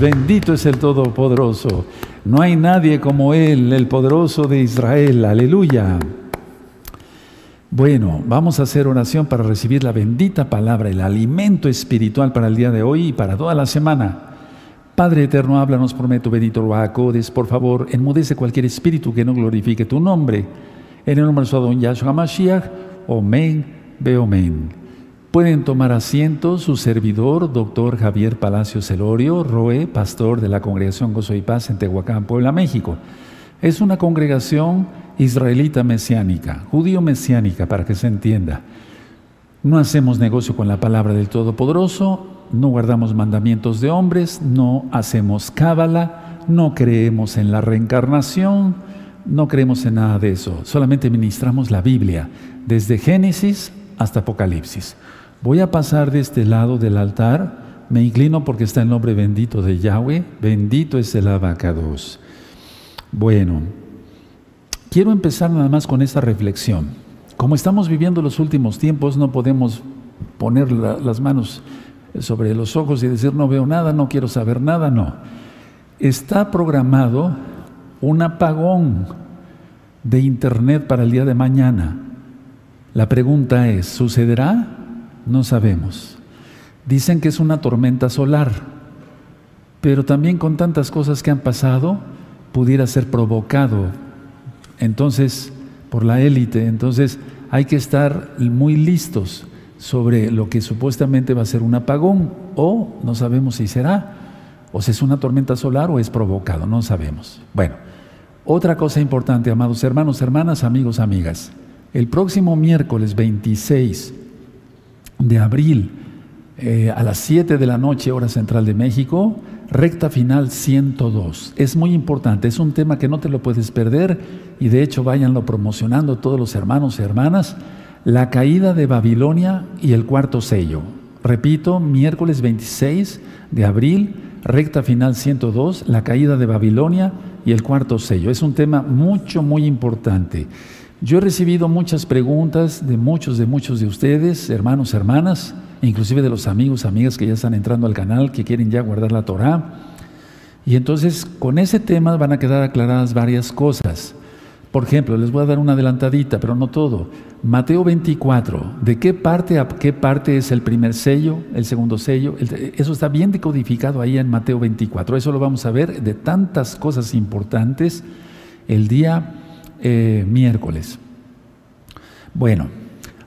bendito es el Todopoderoso. No hay nadie como Él, el poderoso de Israel. Aleluya. Bueno, vamos a hacer oración para recibir la bendita palabra, el alimento espiritual para el día de hoy y para toda la semana. Padre eterno, háblanos por medio bendito Bacodes, por favor, enmudece cualquier espíritu que no glorifique tu nombre. En el nombre de su Adón Yahshua Mashiach, Omen, Beomen. Pueden tomar asiento su servidor, doctor Javier Palacio Celorio, Roe, pastor de la Congregación Gozo y Paz en Tehuacán, Puebla, México. Es una congregación israelita mesiánica, judío mesiánica, para que se entienda. No hacemos negocio con la palabra del Todopoderoso, no guardamos mandamientos de hombres, no hacemos cábala, no creemos en la reencarnación, no creemos en nada de eso. Solamente ministramos la Biblia, desde Génesis hasta Apocalipsis. Voy a pasar de este lado del altar, me inclino porque está el nombre bendito de Yahweh, bendito es el abacados. Bueno, quiero empezar nada más con esta reflexión. Como estamos viviendo los últimos tiempos, no podemos poner las manos sobre los ojos y decir no veo nada, no quiero saber nada, no. Está programado un apagón de internet para el día de mañana. La pregunta es, ¿sucederá? No sabemos. Dicen que es una tormenta solar, pero también con tantas cosas que han pasado, pudiera ser provocado entonces por la élite. Entonces hay que estar muy listos sobre lo que supuestamente va a ser un apagón o no sabemos si será, o si es una tormenta solar o es provocado, no sabemos. Bueno, otra cosa importante, amados hermanos, hermanas, amigos, amigas. El próximo miércoles 26 de abril eh, a las 7 de la noche, hora central de México, recta final 102. Es muy importante, es un tema que no te lo puedes perder y de hecho váyanlo promocionando todos los hermanos y hermanas. La caída de Babilonia y el cuarto sello. Repito, miércoles 26 de abril, recta final 102, la caída de Babilonia y el cuarto sello. Es un tema mucho, muy importante. Yo he recibido muchas preguntas de muchos, de muchos de ustedes, hermanos, hermanas, inclusive de los amigos, amigas que ya están entrando al canal, que quieren ya guardar la Torah. Y entonces con ese tema van a quedar aclaradas varias cosas. Por ejemplo, les voy a dar una adelantadita, pero no todo. Mateo 24, ¿de qué parte qué parte es el primer sello, el segundo sello? Eso está bien decodificado ahí en Mateo 24. Eso lo vamos a ver de tantas cosas importantes el día eh, miércoles. Bueno,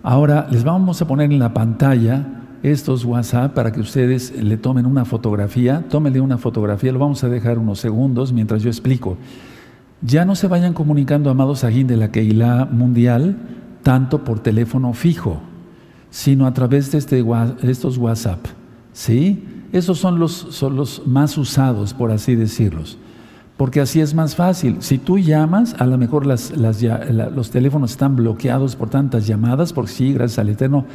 ahora les vamos a poner en la pantalla estos WhatsApp para que ustedes le tomen una fotografía. Tómenle una fotografía, lo vamos a dejar unos segundos mientras yo explico. Ya no se vayan comunicando, amados Ajín de la Keilah Mundial, tanto por teléfono fijo, sino a través de, este, estos WhatsApp. ¿Sí? Esos son los, son los más usados, por así decirlos porque así es más fácil. Si tú llamas, a lo mejor las, los teléfonos están bloqueados por tantas llamadas, porque sí, gracias al Eterno,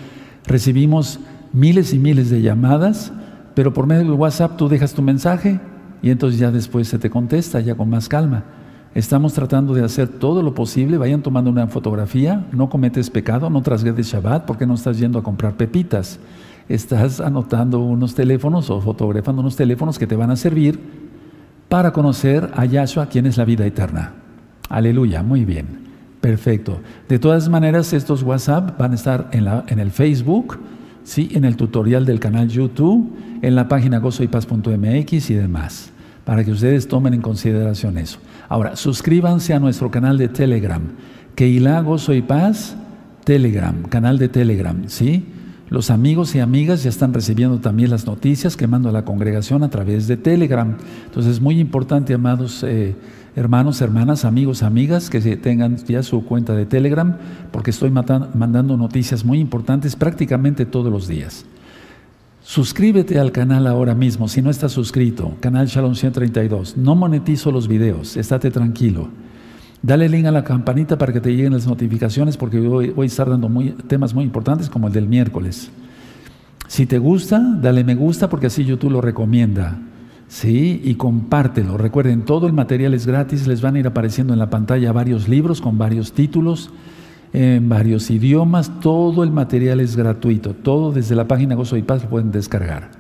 recibimos miles y miles de llamadas, pero por medio del WhatsApp tú dejas tu mensaje y entonces ya después se te contesta, ya con más calma. Estamos tratando de hacer todo lo posible, vayan tomando una fotografía, no cometes pecado, no trasgredes Shabbat, porque no estás yendo a comprar pepitas. Estás anotando unos teléfonos o fotografando unos teléfonos que te van a servir para conocer a Yahshua, quien es la vida eterna. Aleluya, muy bien, perfecto. De todas maneras, estos WhatsApp van a estar en, la, en el Facebook, ¿sí? en el tutorial del canal YouTube, en la página gozoypaz.mx y demás, para que ustedes tomen en consideración eso. Ahora, suscríbanse a nuestro canal de Telegram, Keilah Gozo Telegram, canal de Telegram, ¿sí? Los amigos y amigas ya están recibiendo también las noticias que mando a la congregación a través de Telegram. Entonces es muy importante, amados eh, hermanos, hermanas, amigos, amigas, que tengan ya su cuenta de Telegram, porque estoy mandando noticias muy importantes prácticamente todos los días. Suscríbete al canal ahora mismo, si no estás suscrito, canal Shalom 132. No monetizo los videos, estate tranquilo. Dale link a la campanita para que te lleguen las notificaciones porque voy, voy a estar dando temas muy importantes como el del miércoles. Si te gusta, dale me gusta porque así YouTube lo recomienda. Sí, y compártelo. Recuerden, todo el material es gratis, les van a ir apareciendo en la pantalla varios libros con varios títulos, en varios idiomas, todo el material es gratuito, todo desde la página Gozo y Paz lo pueden descargar.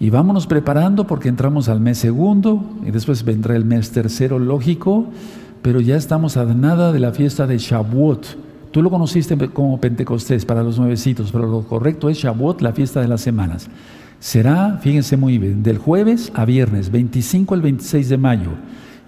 Y vámonos preparando porque entramos al mes segundo y después vendrá el mes tercero, lógico, pero ya estamos a nada de la fiesta de Shavuot. Tú lo conociste como Pentecostés para los nuevecitos, pero lo correcto es Shavuot, la fiesta de las semanas. Será, fíjense muy bien, del jueves a viernes, 25 al 26 de mayo.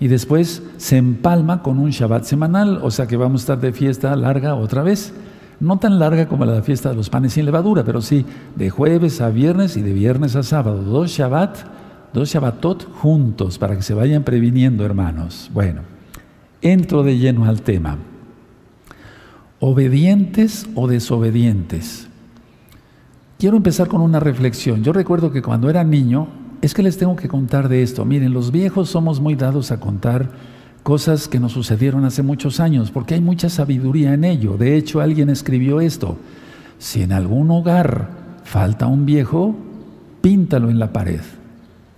Y después se empalma con un Shabbat semanal, o sea que vamos a estar de fiesta larga otra vez. No tan larga como la fiesta de los panes sin levadura, pero sí de jueves a viernes y de viernes a sábado. Dos Shabbat, dos Shabbatot juntos para que se vayan previniendo, hermanos. Bueno, entro de lleno al tema. ¿Obedientes o desobedientes? Quiero empezar con una reflexión. Yo recuerdo que cuando era niño, es que les tengo que contar de esto. Miren, los viejos somos muy dados a contar cosas que nos sucedieron hace muchos años, porque hay mucha sabiduría en ello. De hecho, alguien escribió esto. Si en algún hogar falta un viejo, píntalo en la pared.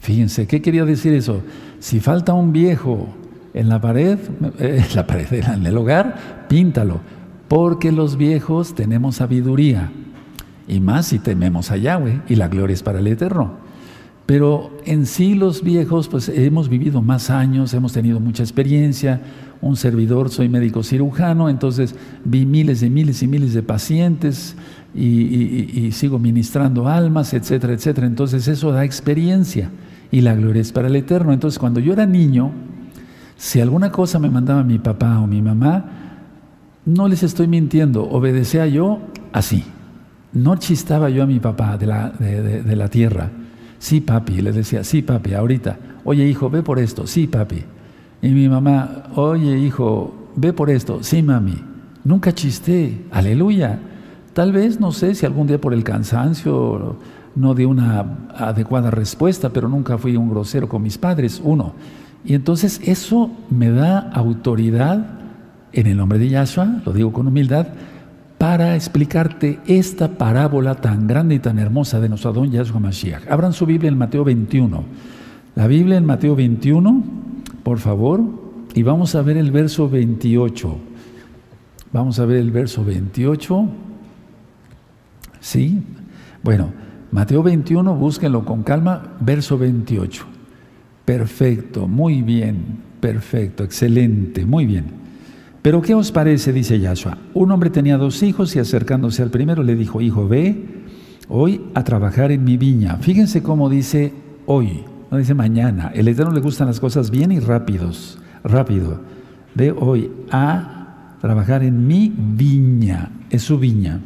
Fíjense, ¿qué quería decir eso? Si falta un viejo en la pared, eh, en la pared, en el hogar, píntalo, porque los viejos tenemos sabiduría. Y más si tememos a Yahweh, y la gloria es para el Eterno. Pero en sí los viejos, pues hemos vivido más años, hemos tenido mucha experiencia. Un servidor, soy médico cirujano, entonces vi miles y miles y miles de pacientes y, sigo ministrando almas, etcétera, etcétera. Entonces eso da experiencia y la gloria es para el Eterno. Entonces cuando yo era niño, si alguna cosa me mandaba mi papá o mi mamá, no les estoy mintiendo, obedecía yo así. No chistaba yo a mi papá de la, de la tierra Sí, papi. le decía, sí, papi, ahorita. Oye, hijo, ve por esto. Sí, papi. Y mi mamá, oye, hijo, ve por esto. Sí, mami. Nunca chisté. Aleluya. Tal vez, no sé si algún día por el cansancio no di una adecuada respuesta, pero nunca fui un grosero con mis padres. Uno. Y entonces eso me da autoridad en el nombre de Yahshua, lo digo con humildad, para explicarte esta parábola tan grande y tan hermosa de nuestro Adón Yahshua Mashiach. Abran su Biblia en Mateo 21. La Biblia en Mateo 21, por favor, y vamos a ver el verso 28. Vamos a ver el verso 28. ¿Sí? Bueno, Mateo 21, búsquenlo con calma, verso 28. Perfecto, muy bien, perfecto, excelente, muy bien. Pero ¿qué os parece? dice Yahshua. Un hombre tenía dos hijos y acercándose al primero le dijo, hijo, ve hoy a trabajar en mi viña. Fíjense cómo dice hoy, no dice mañana. El Eterno le gustan las cosas bien y rápidos, rápido. Ve hoy a trabajar en mi viña, es su viña.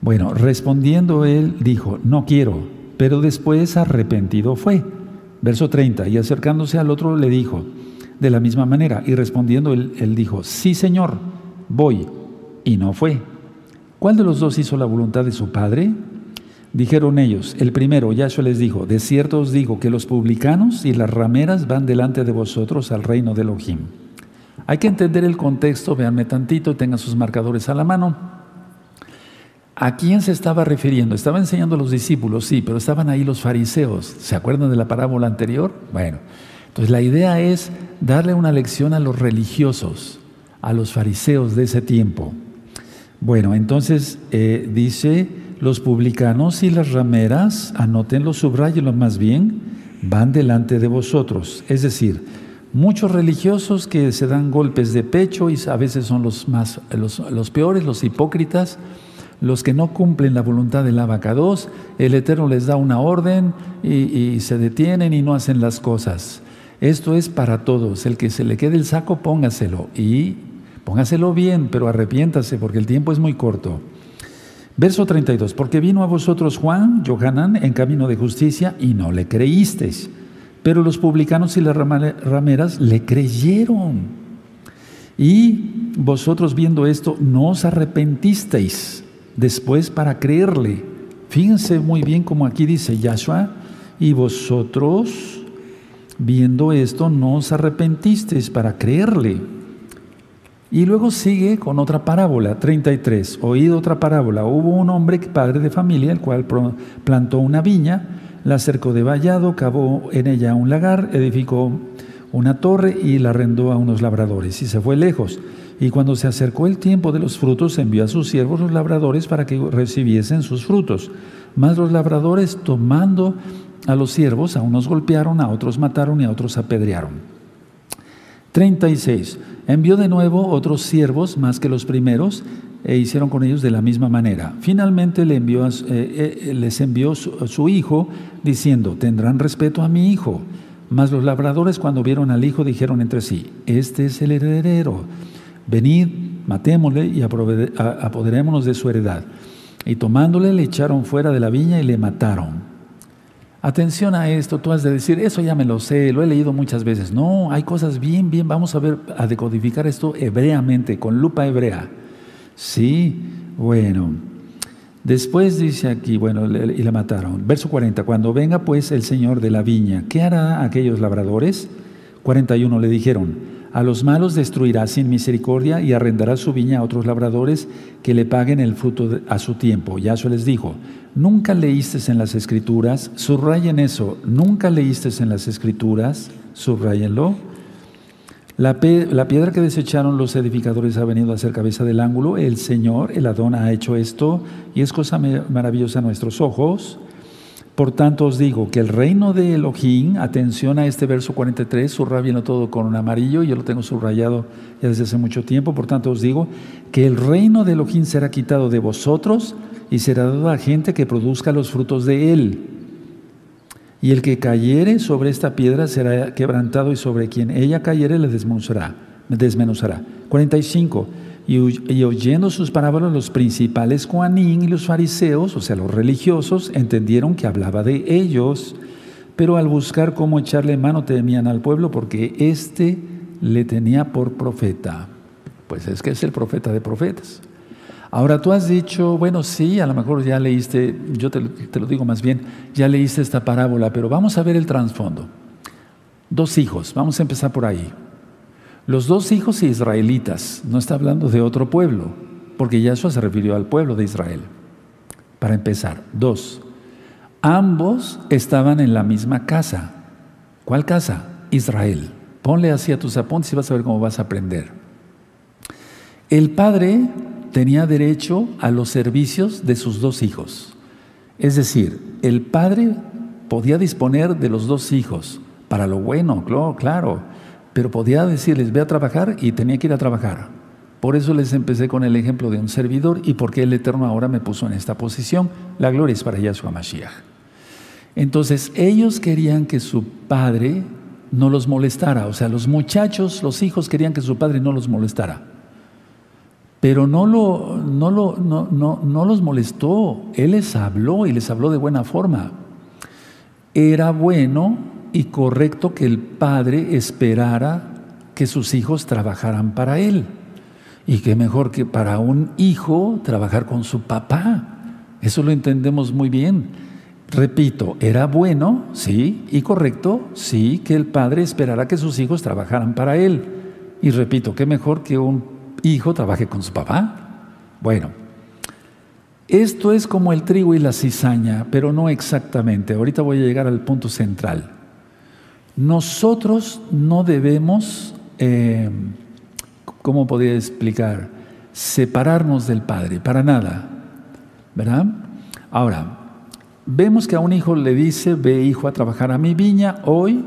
Bueno, respondiendo él dijo, no quiero, pero después arrepentido fue. Verso 30, y acercándose al otro le dijo, de la misma manera. Y respondiendo él, dijo, sí Señor, voy. Y no fue. ¿Cuál de los dos hizo la voluntad de su padre? Dijeron ellos, el primero, Yahshua les dijo, de cierto os digo que los publicanos y las rameras van delante de vosotros al reino de Elohim. Hay que entender el contexto, véanme tantito, tengan sus marcadores a la mano. ¿A quién se estaba refiriendo? Estaba enseñando a los discípulos, sí, pero estaban ahí los fariseos. ¿Se acuerdan de la parábola anterior? Bueno, entonces la idea es darle una lección a los religiosos, a los fariseos de ese tiempo. Bueno, entonces eh, dice, los publicanos y las rameras, anótenlo, subrayenlo más bien, van delante de vosotros. Es decir, muchos religiosos que se dan golpes de pecho y a veces son los, más, los, peores, los hipócritas, los que no cumplen la voluntad del abacados, el Eterno les da una orden y se detienen y no hacen las cosas. Esto es para todos. El que se le quede el saco, póngaselo. Y póngaselo bien, pero arrepiéntase porque el tiempo es muy corto. Verso 32. Porque vino a vosotros Juan, Johanan, en camino de justicia y no le creísteis. Pero los publicanos y las rameras le creyeron. Y vosotros viendo esto, no os arrepentisteis después para creerle. Fíjense muy bien como aquí dice Yahshua, y vosotros viendo esto, no os arrepentisteis para creerle. Y luego sigue con otra parábola, 33. Oído otra parábola. Hubo un hombre, padre de familia, el cual plantó una viña, la cercó de vallado, cavó en ella un lagar, edificó una torre y la arrendó a unos labradores y se fue lejos. Y cuando se acercó el tiempo de los frutos, envió a sus siervos los labradores para que recibiesen sus frutos. Mas los labradores, tomando a los siervos, a unos golpearon, a otros mataron y a otros apedrearon. 36. Envió de nuevo otros siervos más que los primeros e hicieron con ellos de la misma manera. Finalmente le envió eh, eh, les envió su, hijo diciendo, tendrán respeto a mi hijo. Mas los labradores cuando vieron al hijo dijeron entre sí, este es el heredero, venid, matémosle y apoderémonos de su heredad. Y tomándole le echaron fuera de la viña y le mataron. Atención a esto, tú has de decir, eso ya me lo sé, lo he leído muchas veces. No, hay cosas bien, bien, vamos a ver, a decodificar esto hebreamente, con lupa hebrea. Sí, bueno. Después dice aquí, bueno, y la mataron. Verso 40, cuando venga pues el Señor de la viña, ¿qué hará aquellos labradores? 41 le dijeron, a los malos destruirá sin misericordia y arrendará su viña a otros labradores que le paguen el fruto a su tiempo. Yahshua les dijo, nunca leíste en las escrituras, subrayen eso, nunca leíste en las escrituras, subrayenlo. La, la, piedra que desecharon los edificadores ha venido a ser cabeza del ángulo, el Señor, el Adón, ha hecho esto y es cosa maravillosa a nuestros ojos. Por tanto os digo que el reino de Elohim, atención a este verso 43, subrayenlo todo con un amarillo, yo lo tengo subrayado ya desde hace mucho tiempo, por tanto os digo que el reino de Elohim será quitado de vosotros y será dado a gente que produzca los frutos de él. Y el que cayere sobre esta piedra será quebrantado y sobre quien ella cayere le desmenuzará. desmenuzará. 45. Y, oyendo sus parábolas, los principales Juanín y los fariseos, o sea, los religiosos, entendieron que hablaba de ellos, pero al buscar cómo echarle mano temían al pueblo porque éste le tenía por profeta. Pues es que es el profeta de profetas. Ahora tú has dicho, bueno, sí, a lo mejor ya leíste, yo te, te lo digo más bien, ya leíste esta parábola, pero vamos a ver el trasfondo. Dos hijos, vamos a empezar por ahí. Los dos hijos israelitas, no está hablando de otro pueblo, porque Yahshua se refirió al pueblo de Israel. Para empezar, dos, ambos estaban en la misma casa. ¿Cuál casa? Israel. Ponle así a tus apuntes y vas a ver cómo vas a aprender. El padre tenía derecho a los servicios de sus dos hijos. Es decir, el padre podía disponer de los dos hijos para lo bueno, claro pero podía decirles, ve a trabajar y tenía que ir a trabajar. Por eso les empecé con el ejemplo de un servidor y porque el Eterno ahora me puso en esta posición. La gloria es para Yahshua Mashiach. Entonces, ellos querían que su padre no los molestara. O sea, los muchachos, los hijos querían que su padre no los molestara. Pero no, lo, no, lo, no, no, no los molestó. Él les habló y les habló de buena forma. Era bueno y correcto que el padre esperara que sus hijos trabajaran para él. Y qué mejor que para un hijo trabajar con su papá. Eso lo entendemos muy bien. Repito, era bueno, sí, y correcto, sí, que el padre esperara que sus hijos trabajaran para él. Y repito, qué mejor que un hijo trabaje con su papá. Bueno, esto es como el trigo y la cizaña, pero no exactamente. Ahorita voy a llegar al punto central. Nosotros no debemos, eh, ¿cómo podría explicar? Separarnos del Padre, para nada. ¿Verdad? Ahora, vemos que a un hijo le dice, ve hijo a trabajar a mi viña hoy.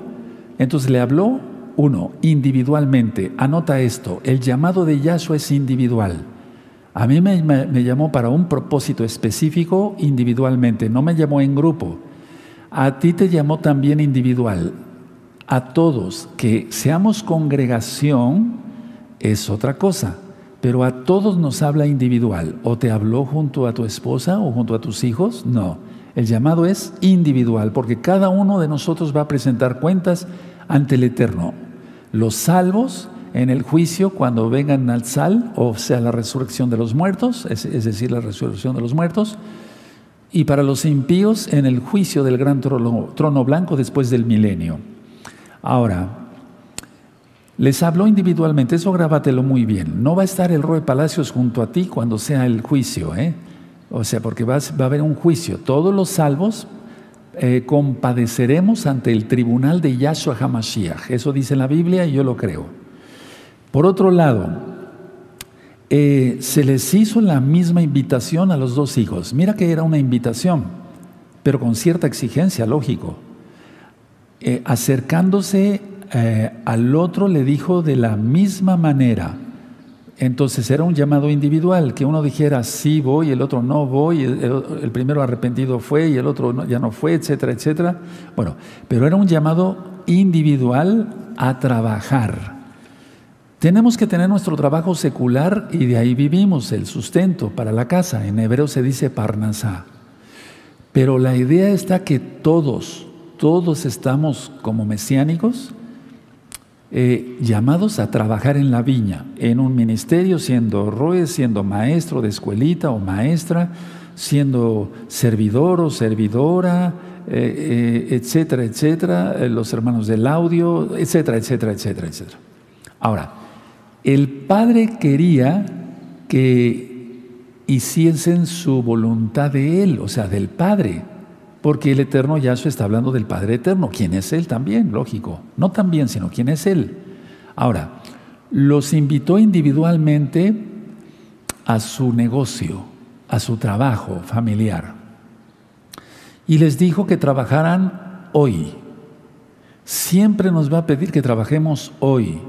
Entonces le habló, uno, individualmente. Anota esto, el llamado de Yahshua es individual. A mí me, me llamó para un propósito específico individualmente, no me llamó en grupo. A ti te llamó también individual a todos que seamos congregación es otra cosa, pero a todos nos habla individual. ¿O te habló junto a tu esposa o junto a tus hijos? No. El llamado es individual, porque cada uno de nosotros va a presentar cuentas ante el Eterno. Los salvos en el juicio cuando vengan al sal, o sea, la resurrección de los muertos, es, decir, la resurrección de los muertos, y para los impíos en el juicio del gran trono, blanco después del milenio. Ahora, les habló individualmente, eso grábatelo muy bien. No va a estar el Roe Palacios junto a ti cuando sea el juicio, ¿eh? O sea, porque va, a haber un juicio. Todos los salvos eh, compadeceremos ante el tribunal de Yahshua HaMashiach. Eso dice la Biblia y yo lo creo. Por otro lado, eh, se les hizo la misma invitación a los dos hijos. Mira que era una invitación. pero con cierta exigencia, lógico. Eh, acercándose eh, al otro le dijo de la misma manera. Entonces era un llamado individual, que uno dijera sí voy, el otro no voy, el, primero arrepentido fue y el otro ya no fue, etcétera, etcétera. Bueno, pero era un llamado individual a trabajar. Tenemos que tener nuestro trabajo secular y de ahí vivimos, el sustento para la casa. En hebreo se dice parnasá. Pero la idea está que todos, todos estamos como mesiánicos eh, llamados a trabajar en la viña, en un ministerio, siendo roe, siendo maestro de escuelita o maestra, siendo servidor o servidora, eh, eh, etcétera, etcétera, los hermanos del audio, etcétera, etcétera, etcétera, etcétera. Ahora, el Padre quería que hiciesen su voluntad de Él, o sea, del Padre. Porque el eterno Yahshua está hablando del Padre eterno. ¿Quién es Él también? Lógico. No también, sino quién es Él. Ahora, los invitó individualmente a su negocio, a su trabajo familiar. Y les dijo que trabajaran hoy. Siempre nos va a pedir que trabajemos hoy,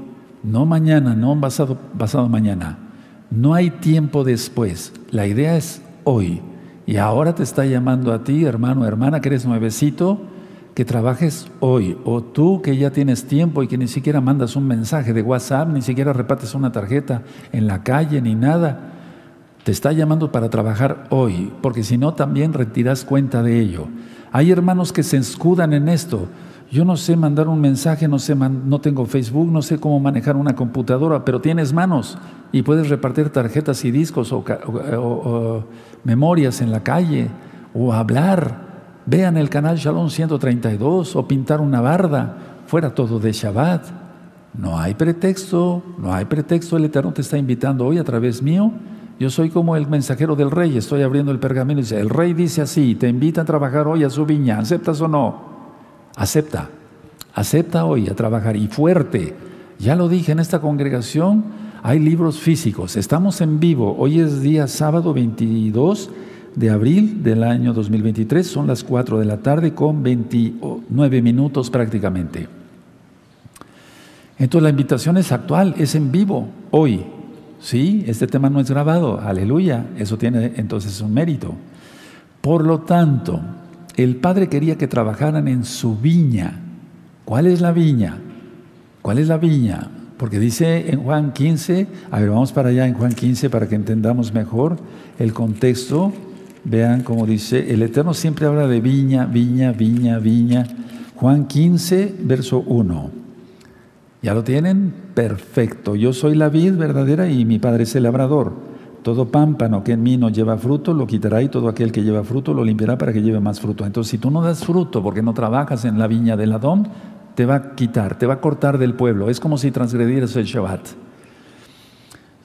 no mañana, no pasado, pasado mañana. No hay tiempo después. La idea es hoy. Y ahora te está llamando a ti, hermano, hermana, que eres nuevecito, que trabajes hoy. O tú que ya tienes tiempo y que ni siquiera mandas un mensaje de WhatsApp, ni siquiera repartes una tarjeta en la calle, ni nada. Te está llamando para trabajar hoy, porque si no también retiras cuenta de ello. Hay hermanos que se escudan en esto. Yo no sé mandar un mensaje, no, sé no tengo Facebook, no sé cómo manejar una computadora, pero tienes manos y puedes repartir tarjetas y discos o, memorias en la calle o hablar. Vean el canal Shalom 132 o pintar una barda, fuera todo de Shabbat. No hay pretexto, no hay pretexto. El Eterno te está invitando hoy a través mío. Yo soy como el mensajero del rey, estoy abriendo el pergamino y dice, el rey dice así, te invita a trabajar hoy a su viña, ¿aceptas o no? Acepta, acepta hoy a trabajar y fuerte. Ya lo dije en esta congregación, hay libros físicos. Estamos en vivo. Hoy es día sábado 22 de abril del año 2023. Son las 4 de la tarde con 29 minutos prácticamente. Entonces la invitación es actual, es en vivo, hoy. Sí, este tema no es grabado. Aleluya. Eso tiene entonces un mérito. Por lo tanto, el padre quería que trabajaran en su viña. ¿Cuál es la viña? ¿Cuál es la viña? Porque dice en Juan 15, a ver, vamos para allá en Juan 15 para que entendamos mejor el contexto. Vean cómo dice, el Eterno siempre habla de viña, viña, viña, viña. Juan 15, verso 1. ¿Ya lo tienen? Perfecto. Yo soy la vid verdadera y mi Padre es el labrador. Todo pámpano que en mí no lleva fruto lo quitará y todo aquel que lleva fruto lo limpiará para que lleve más fruto. Entonces, si tú no das fruto porque no trabajas en la viña del Adón, te va a quitar, te va a cortar del pueblo. Es como si transgredieras el Shabbat.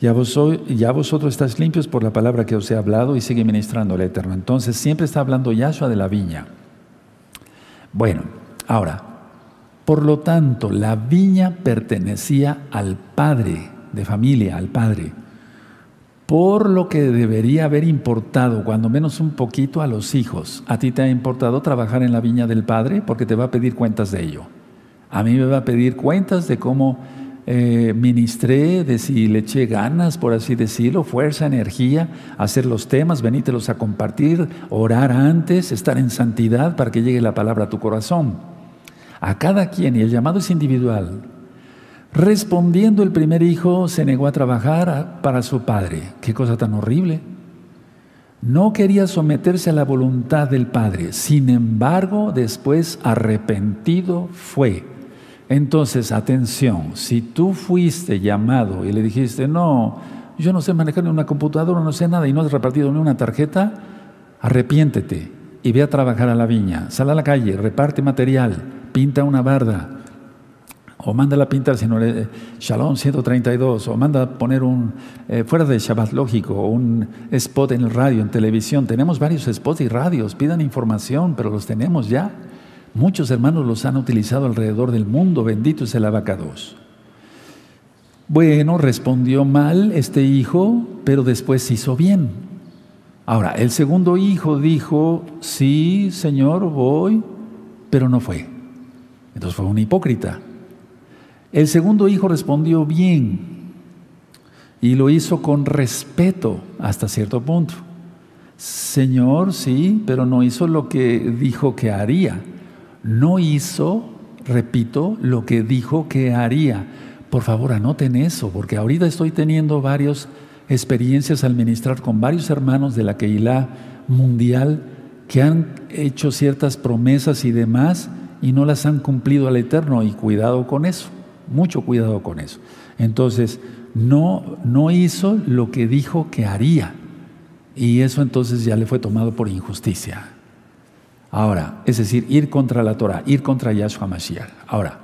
Ya, vosotros estáis limpios por la palabra que os he hablado y sigue ministrando el Eterno. Entonces, siempre está hablando Yahshua de la viña. Bueno, ahora, por lo tanto, la viña pertenecía al padre de familia, al padre por lo que debería haber importado, cuando menos un poquito, a los hijos. ¿A ti te ha importado trabajar en la viña del Padre? Porque te va a pedir cuentas de ello. A mí me va a pedir cuentas de cómo eh, ministré, de si le eché ganas, por así decirlo, fuerza, energía, hacer los temas, venítelos a compartir, orar antes, estar en santidad para que llegue la palabra a tu corazón. A cada quien, y el llamado es individual, Respondiendo el primer hijo, se negó a trabajar para su padre. Qué cosa tan horrible. No quería someterse a la voluntad del padre. Sin embargo, después arrepentido fue. Entonces, atención, si tú fuiste llamado y le dijiste, no, yo no sé manejar ni una computadora, no sé nada y no has repartido ni una tarjeta, arrepiéntete y ve a trabajar a la viña. Sal a la calle, reparte material, pinta una barda, o manda a pintar, sino eh, Shalom 132, o manda poner un, eh, fuera de Shabbat lógico, un spot en radio, en televisión. Tenemos varios spots y radios, pidan información, pero los tenemos ya. Muchos hermanos los han utilizado alrededor del mundo, bendito es el abacados. Bueno, respondió mal este hijo, pero después hizo bien. Ahora, el segundo hijo dijo, sí, Señor, voy, pero no fue. Entonces fue un hipócrita. El segundo hijo respondió bien y lo hizo con respeto hasta cierto punto. Señor, sí, pero no hizo lo que dijo que haría. No hizo, repito, lo que dijo que haría. Por favor, anoten eso, porque ahorita estoy teniendo varias experiencias al ministrar con varios hermanos de la Keilah mundial que han hecho ciertas promesas y demás y no las han cumplido al Eterno y cuidado con eso, mucho cuidado con eso. Entonces, no, no hizo lo que dijo que haría. Y eso entonces ya le fue tomado por injusticia. Ahora, es decir, ir contra la Torah, ir contra Yahshua Mashiach. Ahora,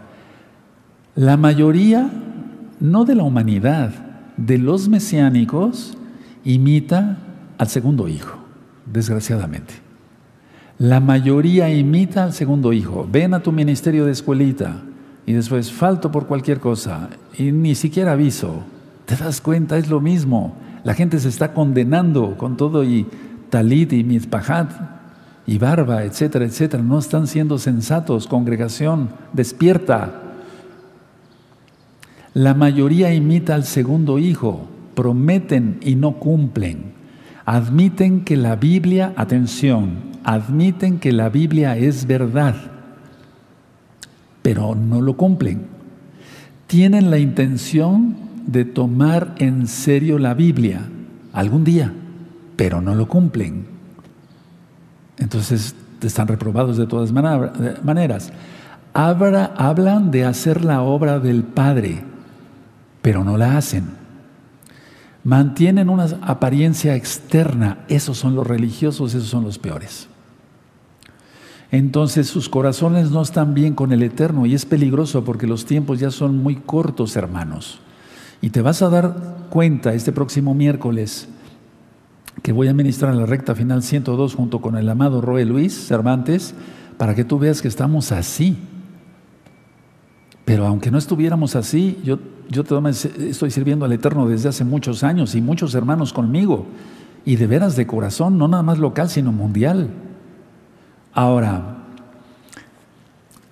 la mayoría, no de la humanidad, de los mesiánicos, imita al segundo hijo, desgraciadamente. La mayoría imita al segundo hijo. Ven a tu ministerio de escuelita y después falto por cualquier cosa y ni siquiera aviso. ¿Te das cuenta? Es lo mismo. La gente se está condenando con todo y talit y mitpahat y barba, etcétera, etcétera. No están siendo sensatos, congregación, despierta. La mayoría imita al segundo hijo, prometen y no cumplen. Admiten que la Biblia, atención, admiten que la Biblia es verdad, pero no lo cumplen. Tienen la intención de tomar en serio la Biblia algún día, pero no lo cumplen. Entonces están reprobados de todas maneras. hablan de hacer la obra del Padre, pero no la hacen. Mantienen una apariencia externa. Esos son los religiosos, esos son los peores. Entonces sus corazones no están bien con el Eterno y es peligroso porque los tiempos ya son muy cortos, hermanos. Y te vas a dar cuenta este próximo miércoles que voy a ministrar en la recta final 102 junto con el amado Roe Luis Cervantes para que tú veas que estamos así. Pero aunque no estuviéramos así, yo, yo estoy sirviendo al Eterno desde hace muchos años y muchos hermanos conmigo. Y de veras de corazón, no nada más local, sino mundial. Ahora,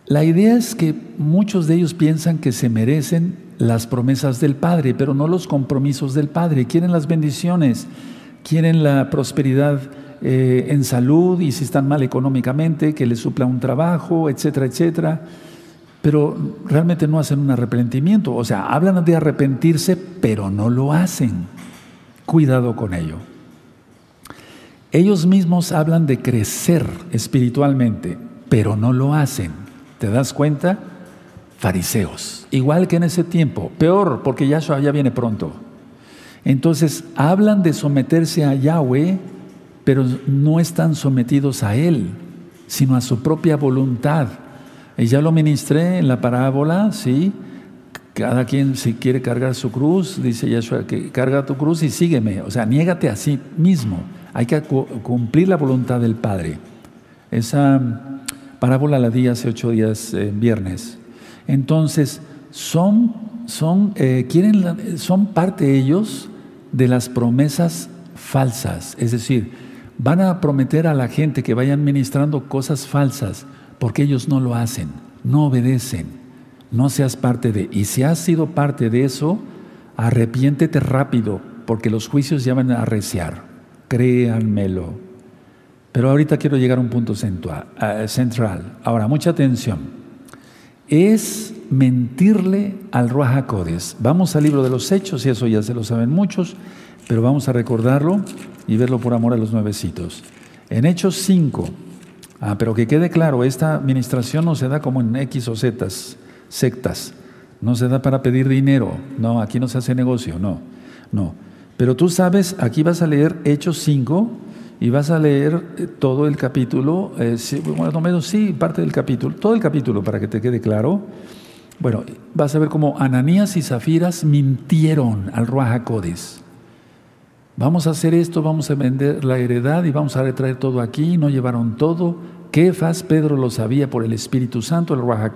la idea es que muchos de ellos piensan que se merecen las promesas del Padre, pero no los compromisos del Padre. Quieren las bendiciones, quieren la prosperidad eh, en salud y si están mal económicamente, que les supla un trabajo, etcétera, etcétera. Pero realmente no hacen un arrepentimiento. O sea, hablan de arrepentirse, pero no lo hacen. Cuidado con ello. Ellos mismos hablan de crecer espiritualmente, pero no lo hacen. ¿Te das cuenta? fariseos, igual que en ese tiempo, peor porque Yahshua ya viene pronto. Entonces hablan de someterse a Yahweh, pero no están sometidos a Él, sino a su propia voluntad. Y ya lo ministré en la parábola, ¿sí? Cada quien si quiere cargar su cruz, dice Yahshua, que carga tu cruz y sígueme. O sea, niégate a sí mismo. Hay que cumplir la voluntad del Padre. Esa parábola la di hace ocho días, eh, viernes. Entonces, son, son, eh, quieren, son parte ellos de las promesas falsas. Es decir, van a prometer a la gente que vayan ministrando cosas falsas porque ellos no lo hacen, no obedecen. No seas parte de. Y si has sido parte de eso, arrepiéntete rápido porque los juicios ya van a arreciar. Créanmelo. Pero ahorita quiero llegar a un punto central. Ahora, mucha atención es mentirle al Ruach Vamos al libro de los Hechos, y eso ya se lo saben muchos, pero vamos a recordarlo y verlo por amor a los nuevecitos. En Hechos 5, ah, pero que quede claro, esta administración no se da como en X o Z, sectas, no se da para pedir dinero, no, aquí no se hace negocio, no, no. Pero tú sabes, aquí vas a leer Hechos 5, y vas a leer eh, todo el capítulo, eh, bueno, menos sí, parte del capítulo, todo el capítulo para que te quede claro. Bueno, vas a ver cómo Ananías y Zafiras mintieron al Ruach Vamos a hacer esto, vamos a vender la heredad y vamos a retraer todo aquí, no llevaron todo. Kefas, Pedro lo sabía por el Espíritu Santo, el Ruach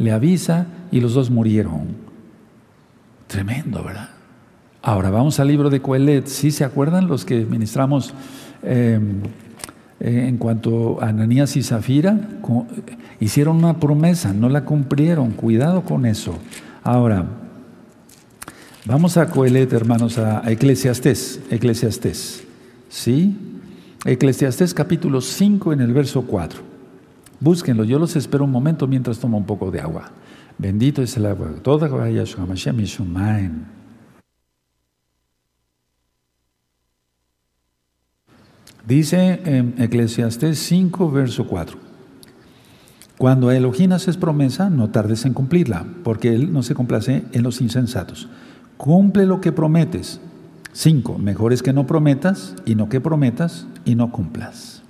le avisa y los dos murieron. Tremendo, ¿verdad? Ahora vamos al libro de Coelet. ¿Sí se acuerdan los que ministramos em, eh, en cuanto a Ananías y Zafira? hicieron una promesa, no la cumplieron. Cuidado con eso. Ahora, vamos a Coelet, hermanos, a, Eclesiastés. Eclesiastés. ¿Sí? Eclesiastés capítulo 5 en el verso 4. Búsquenlo, yo los espero un momento mientras tomo un poco de agua. Bendito es el agua. Toda Yahshua Mashiach Dice en Eclesiastés 5, verso 4. Cuando a Elohim haces promesa, no tardes en cumplirla, porque Él no se complace en los insensatos. Cumple lo que prometes. 5. Mejor es que no prometas y no que prometas y no cumplas.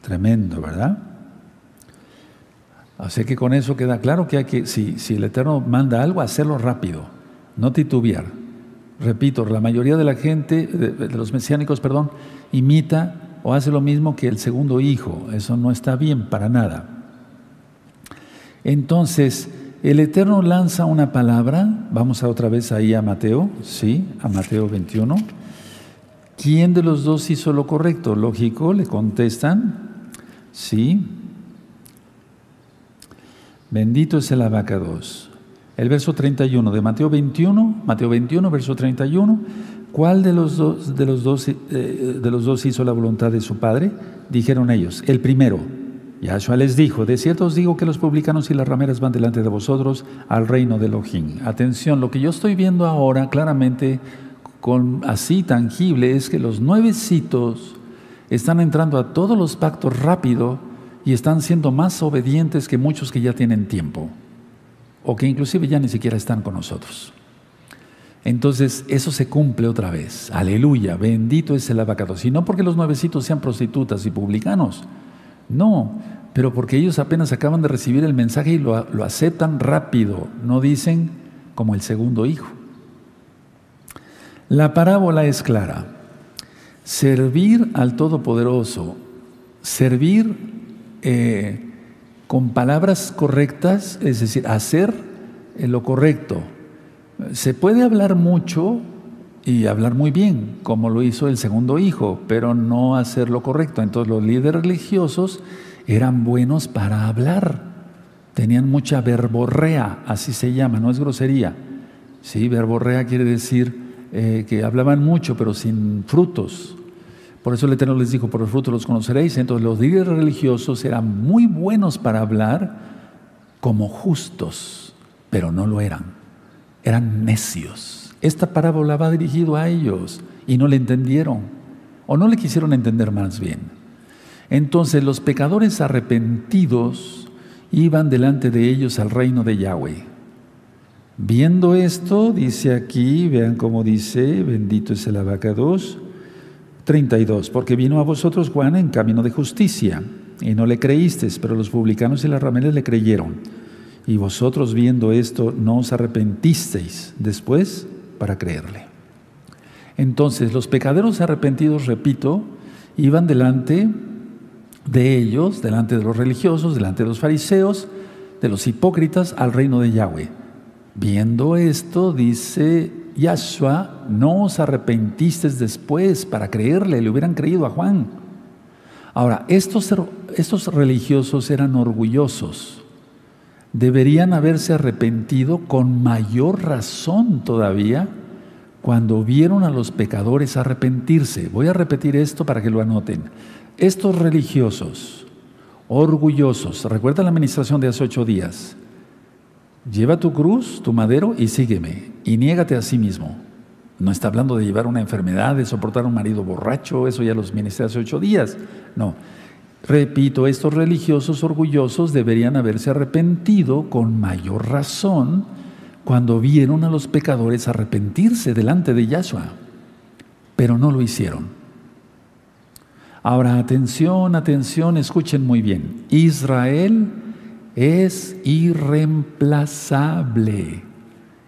Tremendo, ¿verdad? Así que con eso queda claro que hay que, si, si el Eterno manda algo, hacerlo rápido, no titubear. Repito, la mayoría de la gente, de, los mesiánicos, perdón, imita o hace lo mismo que el segundo hijo. Eso no está bien para nada. Entonces, el Eterno lanza una palabra, vamos a otra vez ahí a Mateo, sí, a Mateo 21. ¿Quién de los dos hizo lo correcto? Lógico, le contestan, sí. Bendito es el abacados el verso 31 de Mateo 21, Mateo 21, verso 31, ¿cuál de los dos, de los dos, eh, de los dos hizo la voluntad de su padre? Dijeron ellos, el primero. Yahshua les dijo, de cierto os digo que los publicanos y las rameras van delante de vosotros al reino de Elohim. Atención, lo que yo estoy viendo ahora claramente, con, así tangible, es que los nuevecitos están entrando a todos los pactos rápido y están siendo más obedientes que muchos que ya tienen tiempo o que inclusive ya ni siquiera están con nosotros. Entonces, eso se cumple otra vez. Aleluya, bendito es el abacado. Y no porque los nuevecitos sean prostitutas y publicanos, no, pero porque ellos apenas acaban de recibir el mensaje y lo, lo aceptan rápido, no dicen como el segundo hijo. La parábola es clara. Servir al Todopoderoso, servir eh, con palabras correctas, es decir, hacer lo correcto. Se puede hablar mucho y hablar muy bien, como lo hizo el segundo hijo, pero no hacer lo correcto. Entonces los líderes religiosos eran buenos para hablar, tenían mucha verborrea, así se llama, no es grosería. Sí, verborrea quiere decir eh, que hablaban mucho, pero sin frutos. Por eso el Eterno les dijo, por los frutos los conoceréis. Entonces los líderes religiosos eran muy buenos para hablar como justos, pero no lo eran. Eran necios. Esta parábola va dirigido a ellos y no le entendieron o no le quisieron entender más bien. Entonces los pecadores arrepentidos iban delante de ellos al reino de Yahweh. Viendo esto, dice aquí, vean cómo dice, bendito es el abacados, 32, porque vino a vosotros Juan en camino de justicia, y no le creísteis, pero los publicanos y las rameles le creyeron. Y vosotros viendo esto no os arrepentisteis después para creerle. Entonces los pecaderos arrepentidos, repito, iban delante de ellos, delante de los religiosos, delante de los fariseos, de los hipócritas, al reino de Yahweh. Viendo esto, dice Yahshua, no os arrepentisteis después para creerle, le hubieran creído a Juan. Ahora, estos, estos religiosos eran orgullosos. Deberían haberse arrepentido con mayor razón todavía cuando vieron a los pecadores arrepentirse. Voy a repetir esto para que lo anoten. Estos religiosos, orgullosos, recuerda la administración de hace ocho días, Lleva tu cruz, tu madero y sígueme. Y niégate a sí mismo. No está hablando de llevar una enfermedad, de soportar un marido borracho, eso ya los ministré hace ocho días. No. Repito, estos religiosos orgullosos deberían haberse arrepentido con mayor razón cuando vieron a los pecadores arrepentirse delante de Yahshua, pero no lo hicieron. Ahora, atención, atención, escuchen muy bien. Israel es irreemplazable.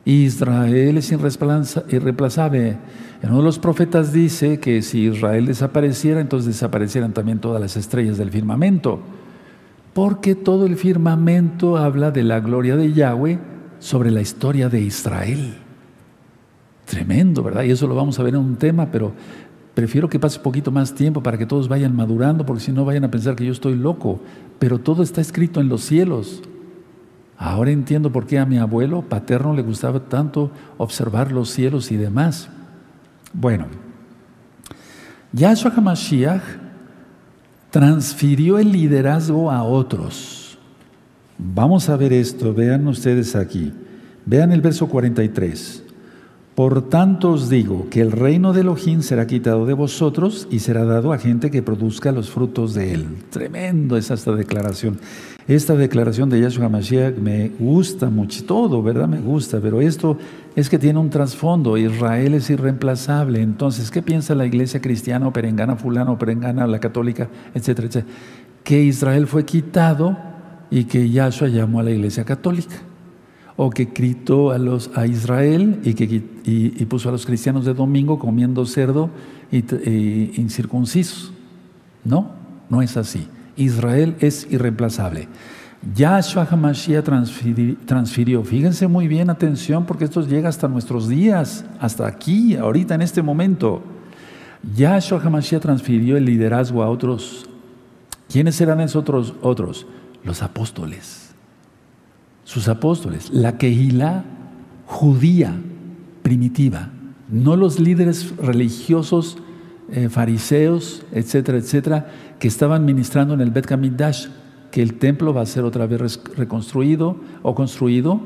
Israel es irreemplazable. Uno de los profetas dice que si Israel desapareciera, entonces desaparecieran también todas las estrellas del firmamento. Porque todo el firmamento habla de la gloria de Yahweh sobre la historia de Israel. Tremendo, ¿verdad? Y eso lo vamos a ver en un tema, pero prefiero que pase poquito más tiempo para que todos vayan madurando, porque si no vayan a pensar que yo estoy loco. Pero todo está escrito en los cielos. Ahora entiendo por qué a mi abuelo paterno le gustaba tanto observar los cielos y demás. Bueno, Yahshua HaMashiach transfirió el liderazgo a otros. Vamos a ver esto, vean ustedes aquí. Vean el verso 43. Por tanto os digo que el reino de Elohim será quitado de vosotros y será dado a gente que produzca los frutos de él. Tremendo es esta declaración. Esta declaración de Yahshua Mashiach me gusta mucho, todo, ¿verdad? Me gusta, pero esto es que tiene un trasfondo. Israel es irreemplazable. Entonces, ¿qué piensa la iglesia cristiana o perengana fulano o perengana la católica, etcétera, etcétera? Que Israel fue quitado y que Yahshua llamó a la iglesia católica o que gritó a, Israel y, que, puso a los cristianos de domingo comiendo cerdo y, incircuncisos. No, no es así. Israel es irreemplazable. Yahshua HaMashiach transfirió, fíjense muy bien, atención, porque esto llega hasta nuestros días, hasta aquí, ahorita en este momento. Yahshua HaMashiach transfirió el liderazgo a otros. ¿Quiénes serán esos otros? otros? Los apóstoles sus apóstoles, la Kehilá judía primitiva, no los líderes religiosos, eh, fariseos, etcétera, etcétera, que estaban ministrando en el Bet Kamidash, que el templo va a ser otra vez reconstruido o construido.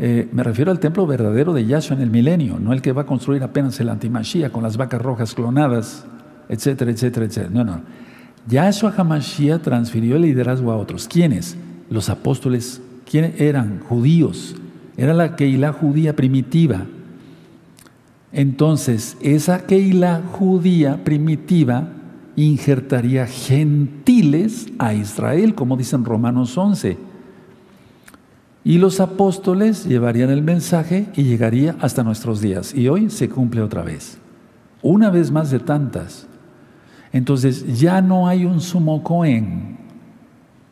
Eh, me refiero al templo verdadero de Yahshua en el milenio, no el que va a construir apenas el antimashia con las vacas rojas clonadas, etcétera, etcétera, etcétera. No, no. Yahshua HaMashiach transfirió el liderazgo a otros. ¿Quiénes? Los apóstoles ¿Quiénes eran? Judíos. Era la Keilah judía primitiva. Entonces, esa Keilah judía primitiva injertaría gentiles a Israel, como dicen Romanos 11. Y los apóstoles llevarían el mensaje y llegaría hasta nuestros días. Y hoy se cumple otra vez. Una vez más de tantas. Entonces ya no hay un sumo Cohen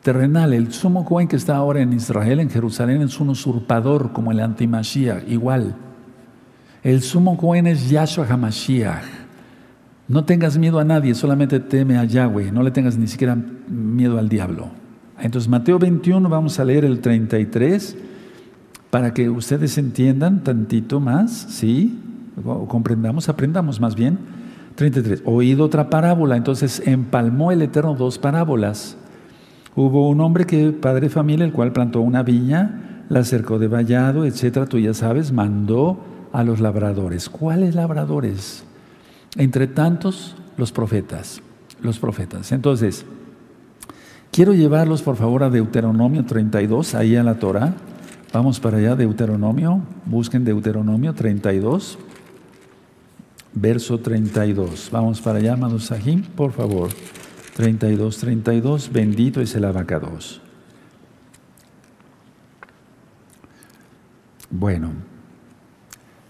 terrenal. El sumo Cohen que está ahora en Israel, en Jerusalén, es un usurpador como el antimashiach, igual. El sumo Cohen es Yahshua HaMashiach. No tengas miedo a nadie, solamente teme a Yahweh, no le tengas ni siquiera miedo al diablo. Entonces, Mateo 21, vamos a leer el 33 para que ustedes entiendan tantito más, ¿sí? Comprendamos, aprendamos más bien. 33. Oído otra parábola, entonces empalmó el Eterno dos parábolas. Hubo un hombre que, padre de familia, el cual plantó una viña, la cercó de vallado, etcétera, tú ya sabes, mandó a los labradores. ¿Cuáles labradores? Entre tantos, los profetas, los profetas. Entonces, quiero llevarlos por favor a Deuteronomio 32, ahí a la Torah. Vamos para allá, Deuteronomio, busquen Deuteronomio 32, verso 32. Vamos para allá, amados Sahim, por favor. 32, 32, bendito es el abacados. Bueno,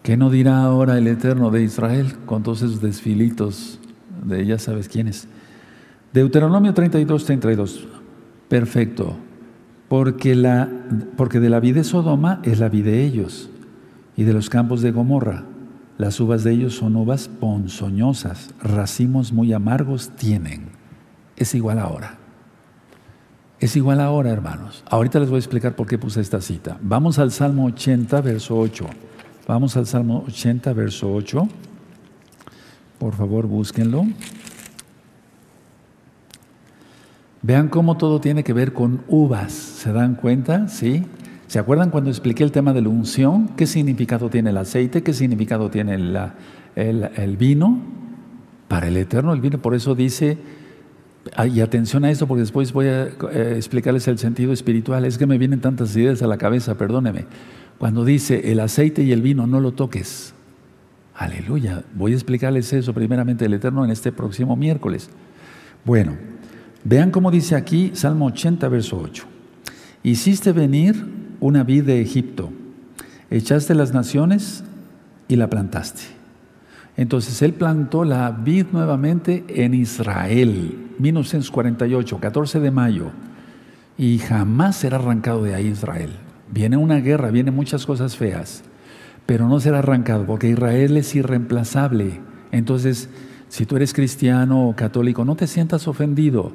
¿qué no dirá ahora el Eterno de Israel con todos esos desfilitos de ya sabes quiénes? Deuteronomio 32, 32. Perfecto. Porque, la, porque de la vida de Sodoma es la vida de ellos, y de los campos de Gomorra. Las uvas de ellos son uvas ponzoñosas, racimos muy amargos tienen es igual ahora. Es igual ahora, hermanos. Ahorita les voy a explicar por qué puse esta cita. Vamos al Salmo 80, verso 8. Vamos al Salmo 80, verso 8. Por favor, búsquenlo. Vean cómo todo tiene que ver con uvas. ¿Se dan cuenta? ¿Sí? ¿Se acuerdan cuando expliqué el tema de la unción? ¿Qué significado tiene el aceite? ¿Qué significado tiene el, el vino? Para el Eterno el vino, por eso dice y atención a esto porque después voy a eh, explicarles el sentido espiritual. Es que me vienen tantas ideas a la cabeza, perdóneme. Cuando dice el aceite y el vino no lo toques. Aleluya. Voy a explicarles eso primeramente el Eterno en este próximo miércoles. Bueno, vean cómo dice aquí Salmo 80, verso 8. Hiciste venir una vid de Egipto, echaste las naciones y la plantaste. Entonces él plantó la vid nuevamente en Israel, 1948, 14 de mayo, y jamás será arrancado de ahí Israel. Viene una guerra, vienen muchas cosas feas, pero no será arrancado, porque Israel es irreemplazable. Entonces, si tú eres cristiano o católico, no te sientas ofendido.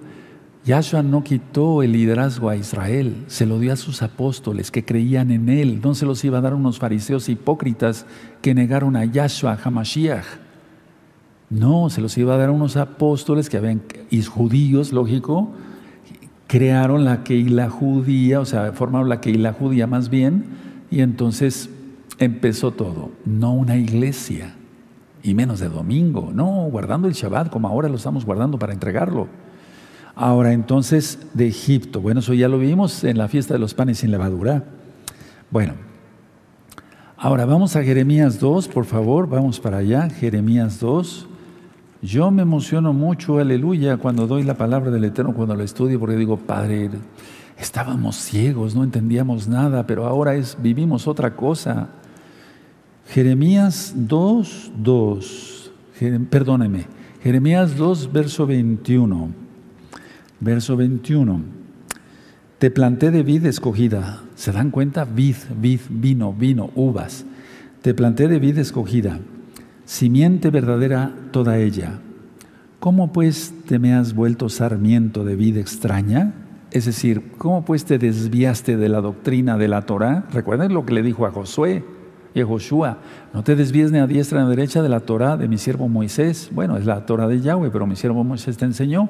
Yahshua no quitó el liderazgo a Israel, se lo dio a sus apóstoles que creían en él. No se los iba a dar unos fariseos hipócritas que negaron a Yahshua, a Hamashiach. No, se los iba a dar a unos apóstoles que habían, y judíos, lógico, crearon la Keila judía, o sea, formaron la Keila judía más bien, y entonces empezó todo. No una iglesia, y menos de domingo, no, guardando el Shabbat como ahora lo estamos guardando para entregarlo. Ahora entonces de Egipto, bueno, eso ya lo vimos en la fiesta de los panes sin levadura. Bueno, ahora vamos a Jeremías 2, por favor, vamos para allá, Jeremías 2. Yo me emociono mucho, aleluya, cuando doy la palabra del Eterno, cuando la estudio, porque digo, Padre, estábamos ciegos, no entendíamos nada, pero ahora es, vivimos otra cosa. Jeremías 2, 2, perdóneme, Jeremías 2, verso 21. Verso 21. Te planté de vid escogida. ¿Se dan cuenta? Vid, vid, vino, vino, uvas. Te planté de vid escogida simiente verdadera toda ella. ¿Cómo pues te me has vuelto sarmiento de vida extraña? Es decir, ¿cómo pues te desviaste de la doctrina de la Torah? Recuerden lo que le dijo a Josué y a Joshua, no te desvíes ni a diestra ni a derecha de la Torah de mi siervo Moisés. Bueno, es la Torah de Yahweh, pero mi siervo Moisés te enseñó.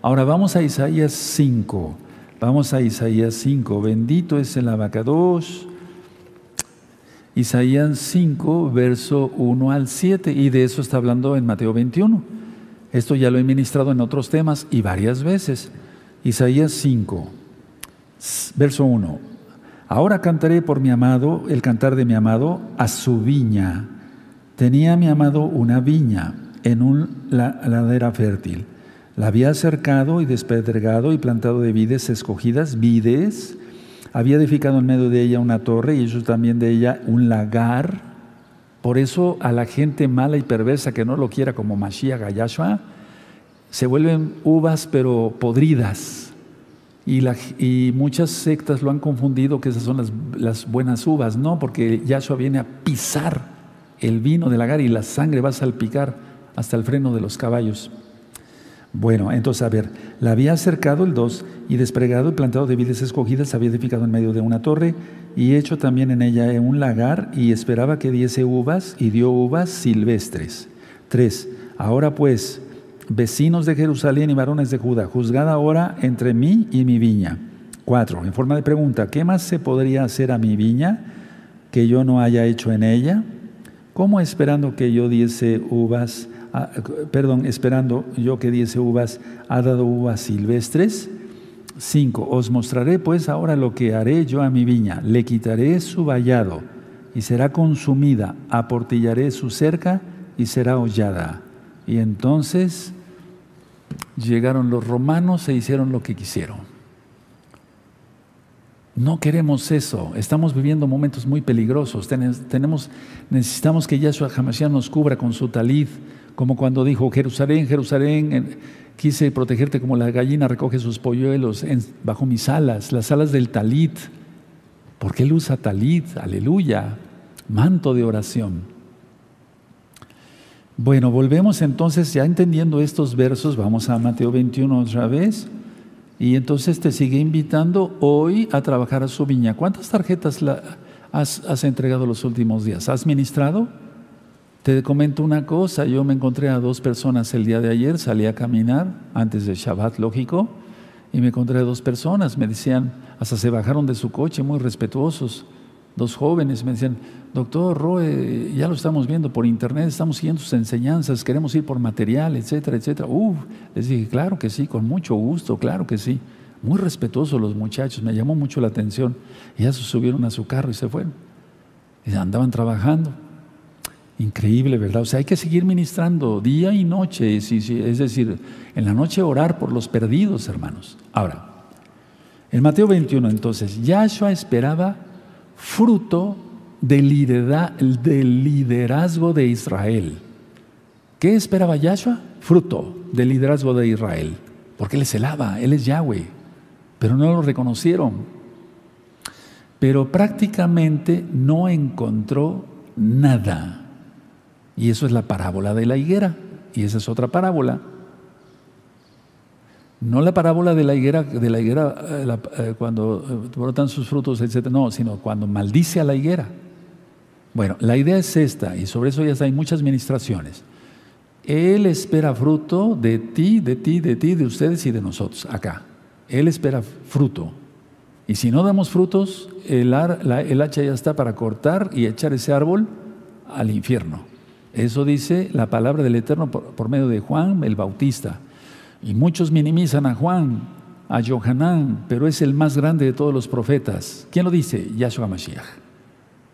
Ahora vamos a Isaías 5. Vamos a Isaías 5. Bendito es el abacados Isaías 5, verso 1 al 7, y de eso está hablando en Mateo 21. Esto ya lo he ministrado en otros temas y varias veces. Isaías 5, verso 1. Ahora cantaré por mi amado, el cantar de mi amado, a su viña. Tenía mi amado una viña en una ladera fértil. La había cercado y despedregado y plantado de vides escogidas, vides había edificado en medio de ella una torre y ellos también de ella un lagar. Por eso a la gente mala y perversa que no lo quiera como Mashiach Yahshua, se vuelven uvas pero podridas. Y, y, muchas sectas lo han confundido que esas son las, las, buenas uvas. No, porque Yahshua viene a pisar el vino del lagar y la sangre va a salpicar hasta el freno de los caballos. Bueno, entonces, a ver, la había acercado el 2 y despregado y plantado de vides escogidas, había edificado en medio de una torre y hecho también en ella un lagar y esperaba que diese uvas y dio uvas silvestres. 3. Ahora pues, vecinos de Jerusalén y varones de Judá, juzgad ahora entre mí y mi viña. 4. En forma de pregunta, ¿qué más se podría hacer a mi viña que yo no haya hecho en ella? ¿Cómo esperando que yo diese uvas? Ah, perdón, esperando yo que diese uvas, ha dado uvas silvestres. 5. Os mostraré pues ahora lo que haré yo a mi viña. Le quitaré su vallado y será consumida. Aportillaré su cerca y será hollada. Y entonces llegaron los romanos e hicieron lo que quisieron. No queremos eso. Estamos viviendo momentos muy peligrosos. Tenemos, necesitamos que Yahshua Hamashiach nos cubra con su talid como cuando dijo, Jerusalén, Jerusalén, quise protegerte como la gallina recoge sus polluelos bajo mis alas, las alas del talit. Porque él usa talit, aleluya, manto de oración. Bueno, volvemos entonces, ya entendiendo estos versos, vamos a Mateo 21 otra vez. Y entonces te sigue invitando hoy a trabajar a su viña. ¿Cuántas tarjetas has, has entregado los últimos días? ¿Has ministrado? Te comento una cosa, yo me encontré a dos personas el día de ayer, salí a caminar antes de Shabbat, lógico, y me encontré a dos personas, me decían, hasta se bajaron de su coche muy respetuosos, dos jóvenes, me decían, doctor Roe, ya lo estamos viendo por internet, estamos siguiendo sus enseñanzas, queremos ir por material, etcétera, etcétera. Uf, les dije, claro que sí, con mucho gusto, claro que sí. Muy respetuosos los muchachos, me llamó mucho la atención. Y ya se subieron a su carro y se fueron. Y andaban trabajando. Increíble, ¿verdad? O sea, hay que seguir ministrando día y noche, es decir, en la noche orar por los perdidos, hermanos. Ahora, en Mateo 21, entonces, Yahshua esperaba fruto del liderazgo de Israel. ¿Qué esperaba Yahshua? Fruto del liderazgo de Israel. Porque Él es el Él es Yahweh. Pero no lo reconocieron. Pero prácticamente no encontró nada. Y eso es la parábola de la higuera. Y esa es otra parábola. No la parábola de la higuera, de la higuera eh, eh, cuando eh, brotan sus frutos, etc. No, sino cuando maldice a la higuera. Bueno, la idea es esta, y sobre eso ya hay muchas ministraciones. Él espera fruto de ti, de ti, de ti, de ustedes y de nosotros, acá. Él espera fruto. Y si no damos frutos, el, el hacha ya está para cortar y echar ese árbol al infierno. Eso dice la palabra del Eterno por, medio de Juan el Bautista. Y muchos minimizan a Juan, a Johanán, pero es el más grande de todos los profetas. ¿Quién lo dice? Yahshua Mashiach.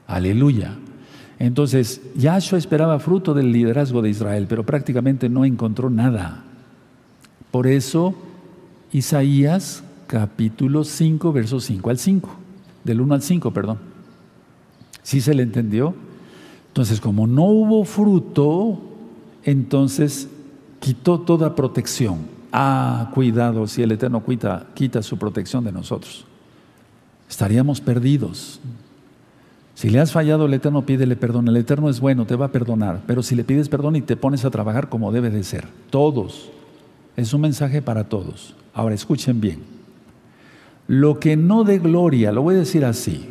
Aleluya. Entonces, Yahshua esperaba fruto del liderazgo de Israel, pero prácticamente no encontró nada. Por eso, Isaías capítulo 5, versos 5 al 5, del 1 al 5, perdón. ¿Sí se le entendió? Entonces, como no hubo fruto, entonces quitó toda protección. Ah, cuidado, si el Eterno quita, quita su protección de nosotros. Estaríamos perdidos. Si le has fallado al Eterno, pídele perdón. El Eterno es bueno, te va a perdonar. Pero si le pides perdón y te pones a trabajar como debe de ser, todos. Es un mensaje para todos. Ahora escuchen bien. Lo que no dé gloria, lo voy a decir así,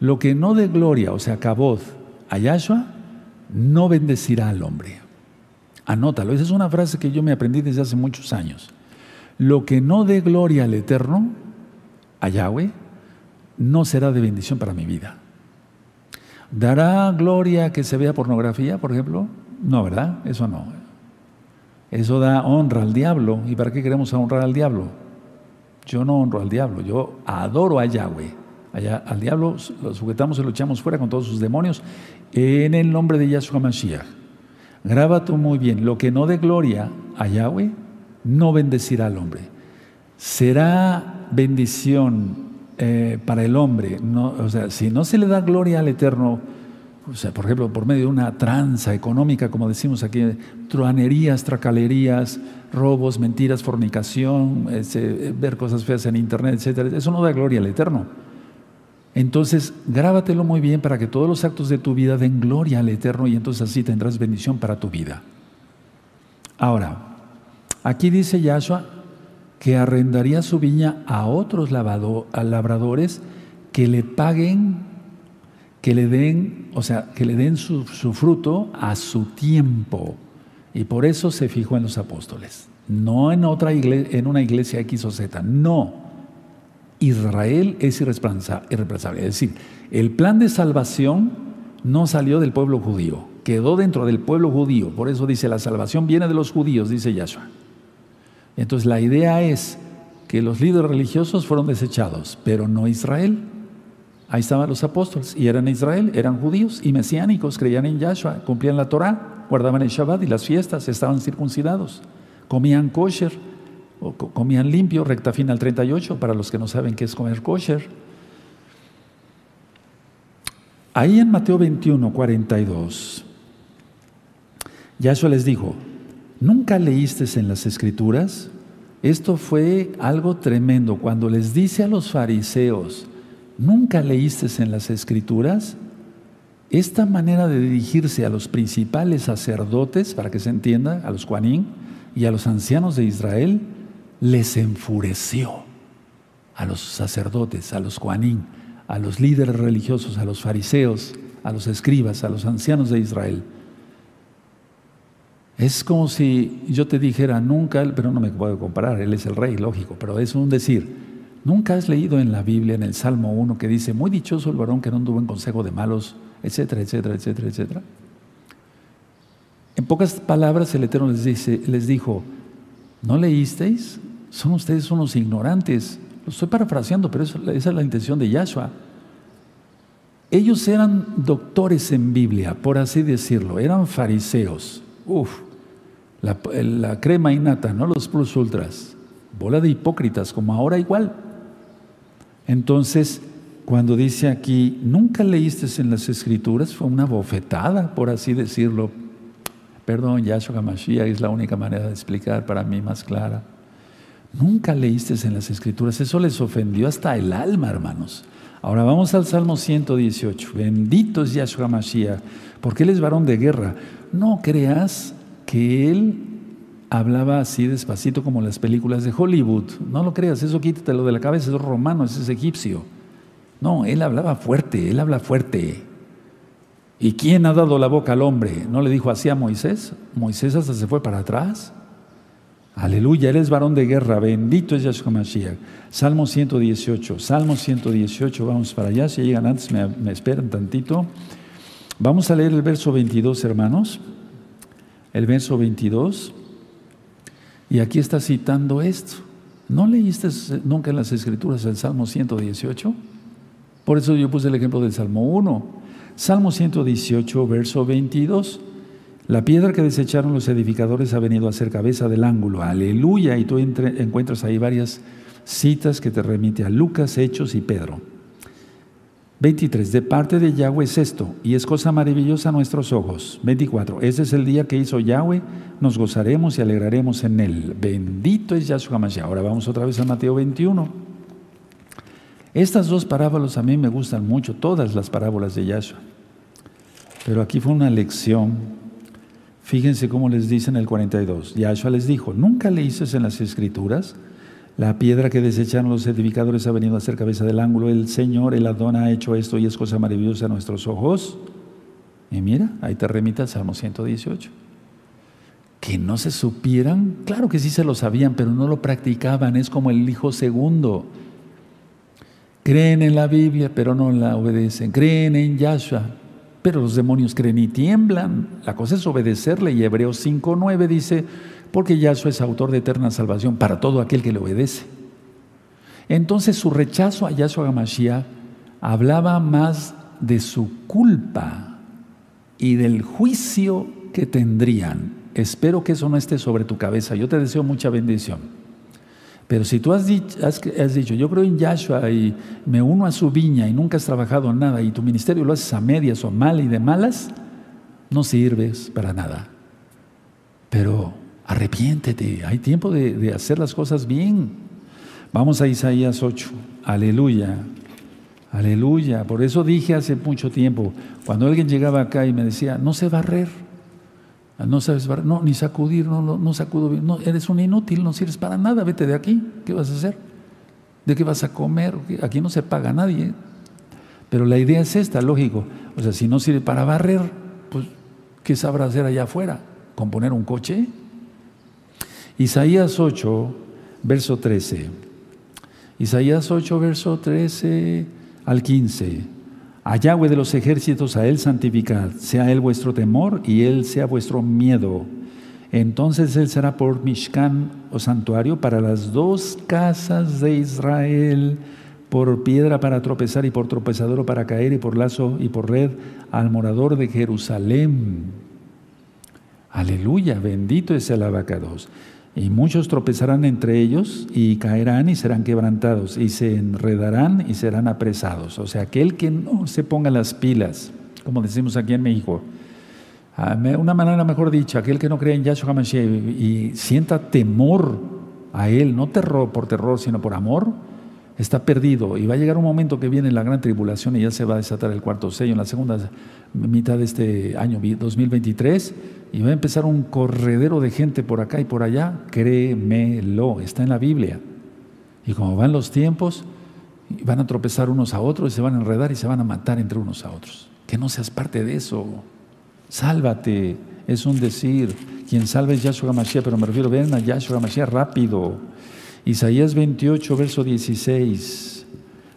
lo que no dé gloria, o sea, caboz a Yahshua, no bendecirá al hombre. Anótalo, esa es una frase que yo me aprendí desde hace muchos años. Lo que no dé gloria al Eterno, a Yahweh, no será de bendición para mi vida. ¿Dará gloria que se vea pornografía, por ejemplo? No, ¿verdad? Eso no. Eso da honra al diablo. ¿Y para qué queremos honrar al diablo? Yo no honro al diablo, yo adoro a Yahweh. Allá, al diablo lo sujetamos y lo echamos fuera con todos sus demonios en el nombre de Yahshua Mashiach. Graba tú muy bien, lo que no dé gloria a Yahweh, no bendecirá al hombre. Será bendición eh, para el hombre. No, o sea, si no se le da gloria al Eterno, o sea, por ejemplo, por medio de una tranza económica, como decimos aquí, truanerías, tracalerías, robos, mentiras, fornicación, ver cosas feas en internet, etcétera, eso no da gloria al Eterno. Entonces, grábatelo muy bien para que todos los actos de tu vida den gloria al Eterno y entonces así tendrás bendición para tu vida. Ahora, aquí dice Yahshua que arrendaría su viña a otros labradores que le paguen, que le den, o sea, que le den su, fruto a su tiempo. Y por eso se fijó en los apóstoles, no en otra iglesia, en una iglesia X o Z, no. Israel es irreemplazable. Es decir, el plan de salvación no salió del pueblo judío, quedó dentro del pueblo judío. Por eso dice, la salvación viene de los judíos, dice Yahshua. Entonces la idea es que los líderes religiosos fueron desechados, pero no Israel. Ahí estaban los apóstoles y eran Israel, eran judíos y mesiánicos, creían en Yahshua, cumplían la Torah, guardaban el Shabbat y las fiestas, estaban circuncidados, comían kosher, comían limpio, recta final 38, para los que no saben qué es comer kosher. Ahí en Mateo 21, 42, Yahshua les dijo, ¿Nunca leíste en las escrituras? Esto fue algo tremendo. Cuando les dice a los fariseos, ¿nunca leíste en las escrituras? Esta manera de dirigirse a los principales sacerdotes, para que se entienda, a los Juanín y a los ancianos de Israel, les enfureció. A los sacerdotes, a los Juanín, a los líderes religiosos, a los fariseos, a los escribas, a los ancianos de Israel. Es como si yo te dijera, nunca, pero no me puedo comparar, Él es el rey, lógico, pero es un decir, nunca has leído en la Biblia, en el Salmo 1, que dice, muy dichoso el varón que no tuvo en consejo de malos, etcétera, etcétera, etcétera, etcétera. En pocas palabras, el Eterno les, dice, les dijo, ¿no leísteis? Son ustedes unos ignorantes. Lo estoy parafraseando, pero esa es la intención de Yahshua. Ellos eran doctores en Biblia, por así decirlo, eran fariseos. Uf, la, crema innata, ¿no? Los plus ultras. Bola de hipócritas, como ahora igual. Entonces, cuando dice aquí, nunca leíste en las escrituras, fue una bofetada, por así decirlo. Perdón, Yahshua Mashiach es la única manera de explicar para mí más clara. Nunca leíste en las escrituras, eso les ofendió hasta el alma, hermanos. Ahora vamos al Salmo 118. Bendito es Yahshua Mashiach, porque él es varón de guerra. No creas que él hablaba así despacito como las películas de Hollywood. No lo creas, eso quítatelo de la cabeza, es romano, ese es egipcio. No, él hablaba fuerte, él habla fuerte. ¿Y quién ha dado la boca al hombre? ¿No le dijo así a Moisés? Moisés hasta se fue para atrás. Aleluya, eres varón de guerra, bendito es Yahshua Mashiach. Salmo 118, Salmo 118, vamos para allá, si llegan antes me, esperan tantito. Vamos a leer el verso 22, hermanos. El verso 22. Y aquí está citando esto. ¿No leíste nunca en las escrituras el Salmo 118? Por eso yo puse el ejemplo del Salmo 1. Salmo 118, verso 22. La piedra que desecharon los edificadores ha venido a ser cabeza del ángulo. Aleluya. Y tú encuentras ahí varias citas que te remite a Lucas, Hechos y Pedro. 23. De parte de Yahweh es esto, y es cosa maravillosa a nuestros ojos. 24. Ese es el día que hizo Yahweh, nos gozaremos y alegraremos en él. Bendito es Yahshua Mashiach. Ahora vamos otra vez a Mateo 21. Estas dos parábolas a mí me gustan mucho, todas las parábolas de Yahshua. Pero aquí fue una lección. Fíjense cómo les dice en el 42. Yahshua les dijo, ¿nunca leíces en las escrituras? La piedra que desecharon los edificadores ha venido a ser cabeza del ángulo. El Señor, el Adón, ha hecho esto y es cosa maravillosa a nuestros ojos. Y mira, ahí te remita Salmo 118. Que no se supieran, claro que sí se lo sabían, pero no lo practicaban. Es como el hijo segundo. Creen en la Biblia, pero no la obedecen. Creen en Yahshua, los demonios creen y tiemblan. La cosa es obedecerle. Y Hebreos 5.9 dice, porque Yahshua es autor de eterna salvación para todo aquel que le obedece. Entonces su rechazo a Yahshua Hamashiach hablaba más de su culpa y del juicio que tendrían. Espero que eso no esté sobre tu cabeza. Yo te deseo mucha bendición. Pero si tú has dicho, has dicho, yo creo en Yahshua y me uno a su viña y nunca has trabajado en nada y tu ministerio lo haces a medias o mal y de malas, no sirves para nada. Pero Arrepiéntete, hay tiempo de, hacer las cosas bien. Vamos a Isaías 8. Aleluya. Aleluya. Por eso dije hace mucho tiempo, cuando alguien llegaba acá y me decía, no sé barrer, no sabes barrer, no, ni sacudir, no, no, sacudo bien, no, eres un inútil, no sirves para nada, vete de aquí, ¿qué vas a hacer? ¿De qué vas a comer? Aquí no se paga nadie. Pero la idea es esta, lógico. O sea, si no sirve para barrer, pues, ¿qué sabrá hacer allá afuera? ¿Componer un coche? Isaías 8, verso 13. Isaías 8, verso 13 al 15. A Yahweh de los ejércitos, a Él santificad, sea Él vuestro temor y Él sea vuestro miedo. Entonces Él será por Mishkan o santuario para las dos casas de Israel, por piedra para tropezar y por tropezador para caer y por lazo y por red al morador de Jerusalén. Aleluya, bendito es el abacados. Y muchos tropezarán entre ellos y caerán y serán quebrantados y se enredarán y serán apresados. O sea, aquel que no se ponga las pilas, como decimos aquí en México, una manera mejor dicha, aquel que no cree en Yahshua HaMashiach y, sienta temor a él, no terror por terror, sino por amor, está perdido y va a llegar un momento que viene la gran tribulación y ya se va a desatar el cuarto sello en la segunda mitad de este año 2023 y va a empezar un corredero de gente por acá y por allá, créemelo, está en la Biblia. Y como van los tiempos, van a tropezar unos a otros y se van a enredar y se van a matar entre unos a otros. Que no seas parte de eso. Sálvate, es un decir. Quien salve es Yahshua Mashiach, pero me refiero, ven a Yahshua Mashiach rápido. Isaías 28, verso 16.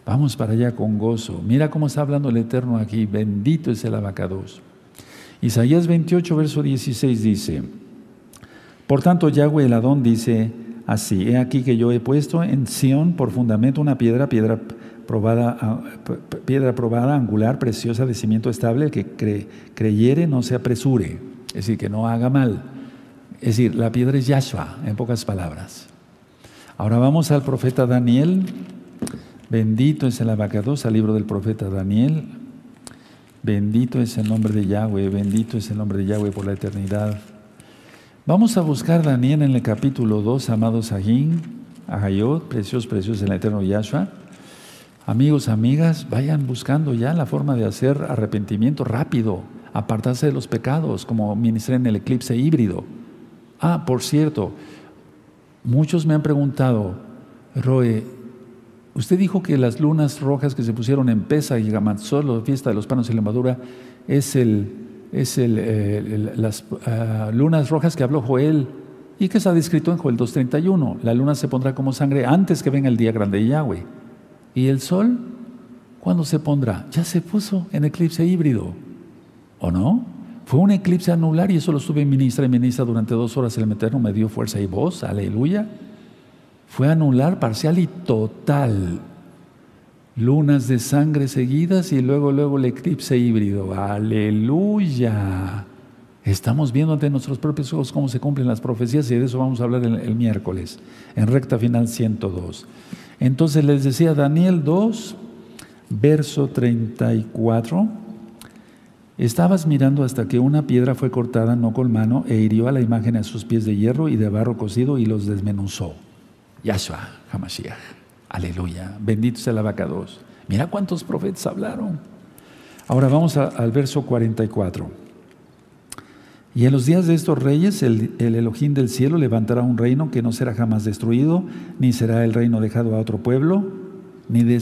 Vamos para allá con gozo. Mira cómo está hablando el Eterno aquí. Bendito es el abacados. Isaías 28, verso 16 dice, Por tanto Yahweh el Adón dice así, he aquí que yo he puesto en Sión por fundamento una piedra, piedra probada, ah, piedra probada, angular, preciosa, de cimiento estable, el que creyere no se apresure, es decir, que no haga mal. Es decir, la piedra es Yahshua, en pocas palabras. Ahora vamos al profeta Daniel. Bendito es el abacados, al libro del profeta Daniel, Bendito es el nombre de Yahweh, bendito es el nombre de Yahweh por la eternidad. Vamos a buscar Daniel en el capítulo 2, amados Sahín, Ahayot, preciosos, preciosos en el eterno Yahshua. Amigos, amigas, vayan buscando ya la forma de hacer arrepentimiento rápido, apartarse de los pecados, como ministré en el eclipse híbrido. Ah, por cierto, muchos me han preguntado, Roe, usted dijo que las lunas rojas que se pusieron en Pesa y Gamatzol, la fiesta de los panos y levadura, es, el, es el, eh, las ah, lunas rojas que habló Joel y que está descrito en Joel 2.31. La luna se pondrá como sangre antes que venga el día grande de Yahweh. ¿Y el sol? ¿Cuándo se pondrá? Ya se puso en eclipse híbrido. ¿O no? Fue un eclipse anular y eso lo estuve ministra y ministra durante dos horas. El Eterno me dio fuerza y voz. Aleluya. Fue anular parcial y total. Lunas de sangre seguidas y luego, luego el eclipse híbrido. Aleluya. Estamos viendo ante nuestros propios ojos cómo se cumplen las profecías y de eso vamos a hablar el, el miércoles, en recta final 102. Entonces les decía Daniel 2, verso 34. Estabas mirando hasta que una piedra fue cortada no con mano e hirió a la imagen a sus pies de hierro y de barro cocido y los desmenuzó. Yahshua, Hamashiach. Aleluya. Bendito sea la vaca 2. Mira cuántos profetas hablaron. Ahora vamos al verso 44. Y en los días de estos reyes, el, el, Elohim del cielo levantará un reino que no será jamás destruido, ni será el reino dejado a otro pueblo, ni de.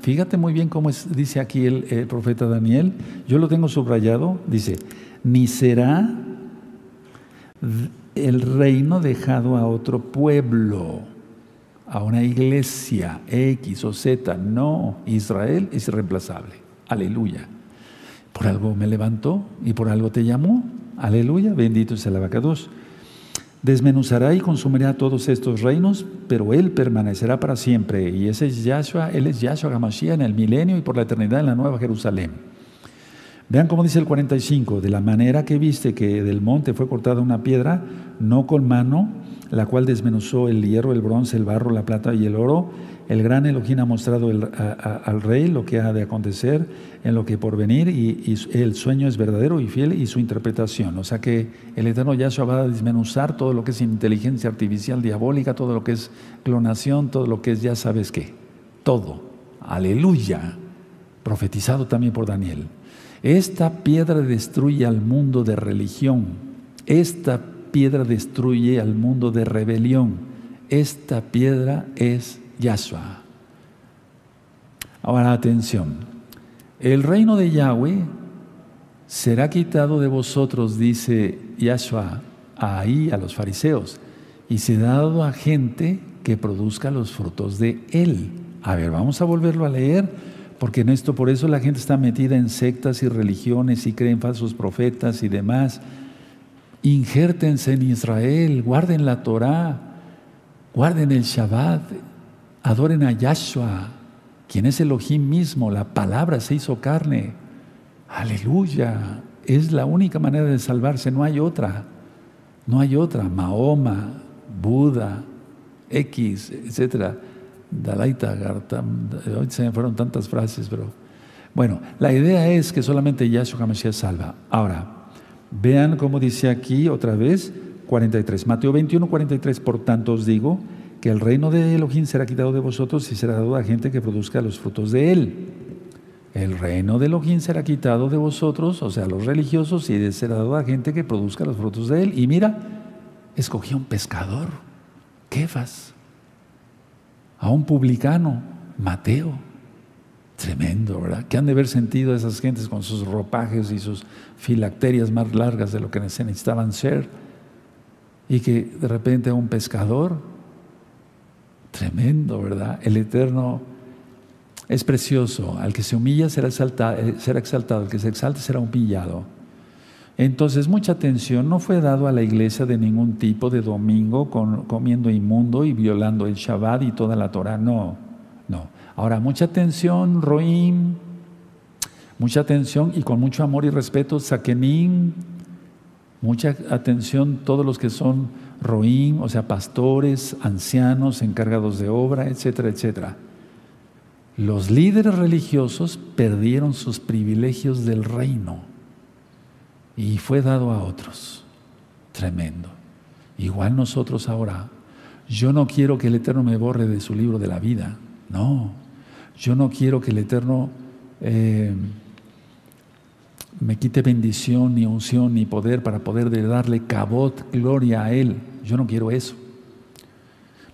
Fíjate muy bien cómo dice aquí el, el profeta Daniel. Yo lo tengo subrayado. Dice: ni será el reino dejado a otro pueblo, a una iglesia X o Z. No, Israel es irreemplazable. Aleluya. Por algo me levantó y por algo te llamó. Aleluya, bendito sea el abacados. Desmenuzará y consumirá todos estos reinos, pero Él permanecerá para siempre. Y ese es Yahshua, Él es Yahshua Gamashia en el milenio y por la eternidad en la nueva Jerusalén. Vean cómo dice el 45, de la manera que viste que del monte fue cortada una piedra, no con mano, la cual desmenuzó el hierro, el bronce, el barro, la plata y el oro, el gran Elohim ha mostrado al rey lo que ha de acontecer en lo que por venir y, el sueño es verdadero y fiel y su interpretación. O sea que el Eterno Yahshua va a desmenuzar todo lo que es inteligencia artificial diabólica, todo lo que es clonación, todo lo que es ya sabes qué. Todo. Aleluya. Profetizado también por Daniel. Esta piedra destruye al mundo de religión. Esta piedra destruye al mundo de rebelión. Esta piedra es Yahshua. Ahora atención. El reino de Yahweh será quitado de vosotros, dice Yahshua ahí a los fariseos, y será dado a gente que produzca los frutos de él. A ver, vamos a volverlo a leer, porque en esto por eso la gente está metida en sectas y religiones y creen falsos profetas y demás. Injértense en Israel, guarden la Torah, guarden el Shabbat, adoren a Yahshua, quien es Elohim mismo, la palabra se hizo carne. Aleluya. Es la única manera de salvarse, no hay otra. No hay otra. Mahoma, Buda, X, etcétera. Dalaita, Gartam, hoy se me fueron tantas frases, pero bueno, la idea es que solamente Yahshua HaMashiach salva. Ahora, vean cómo dice aquí otra vez 43, Mateo 21, 43, por tanto os digo que el reino de Elohim será quitado de vosotros y será dado a gente que produzca los frutos de él. El reino de Elohim será quitado de vosotros, o sea, los religiosos, y será dado a gente que produzca los frutos de él. Y mira, escogió un pescador, Kefas, a un publicano, Mateo. Tremendo, ¿verdad? ¿Qué han de haber sentido esas gentes con sus ropajes y sus filacterias más largas de lo que necesitaban ser? Y que de repente a un pescador Tremendo, ¿verdad? El Eterno es precioso. Al que se humilla será exaltado, eh, será exaltado, al que se exalte será humillado. Entonces, mucha atención no fue dado a la iglesia de ningún tipo de domingo comiendo inmundo y violando el Shabbat y toda la Torah. No, no. Ahora, mucha atención, Roim, mucha atención y con mucho amor y respeto, Sakenim, mucha atención todos los que son roín, o sea, pastores, ancianos, encargados de obra, etcétera, etcétera. Los líderes religiosos perdieron sus privilegios del reino y fue dado a otros. Tremendo. Igual nosotros ahora. Yo no quiero que el Eterno me borre de su libro de la vida. No. Yo no quiero que el Eterno eh, me quite bendición, ni unción, ni poder para poder darle cabot, gloria a Él. Yo no quiero eso.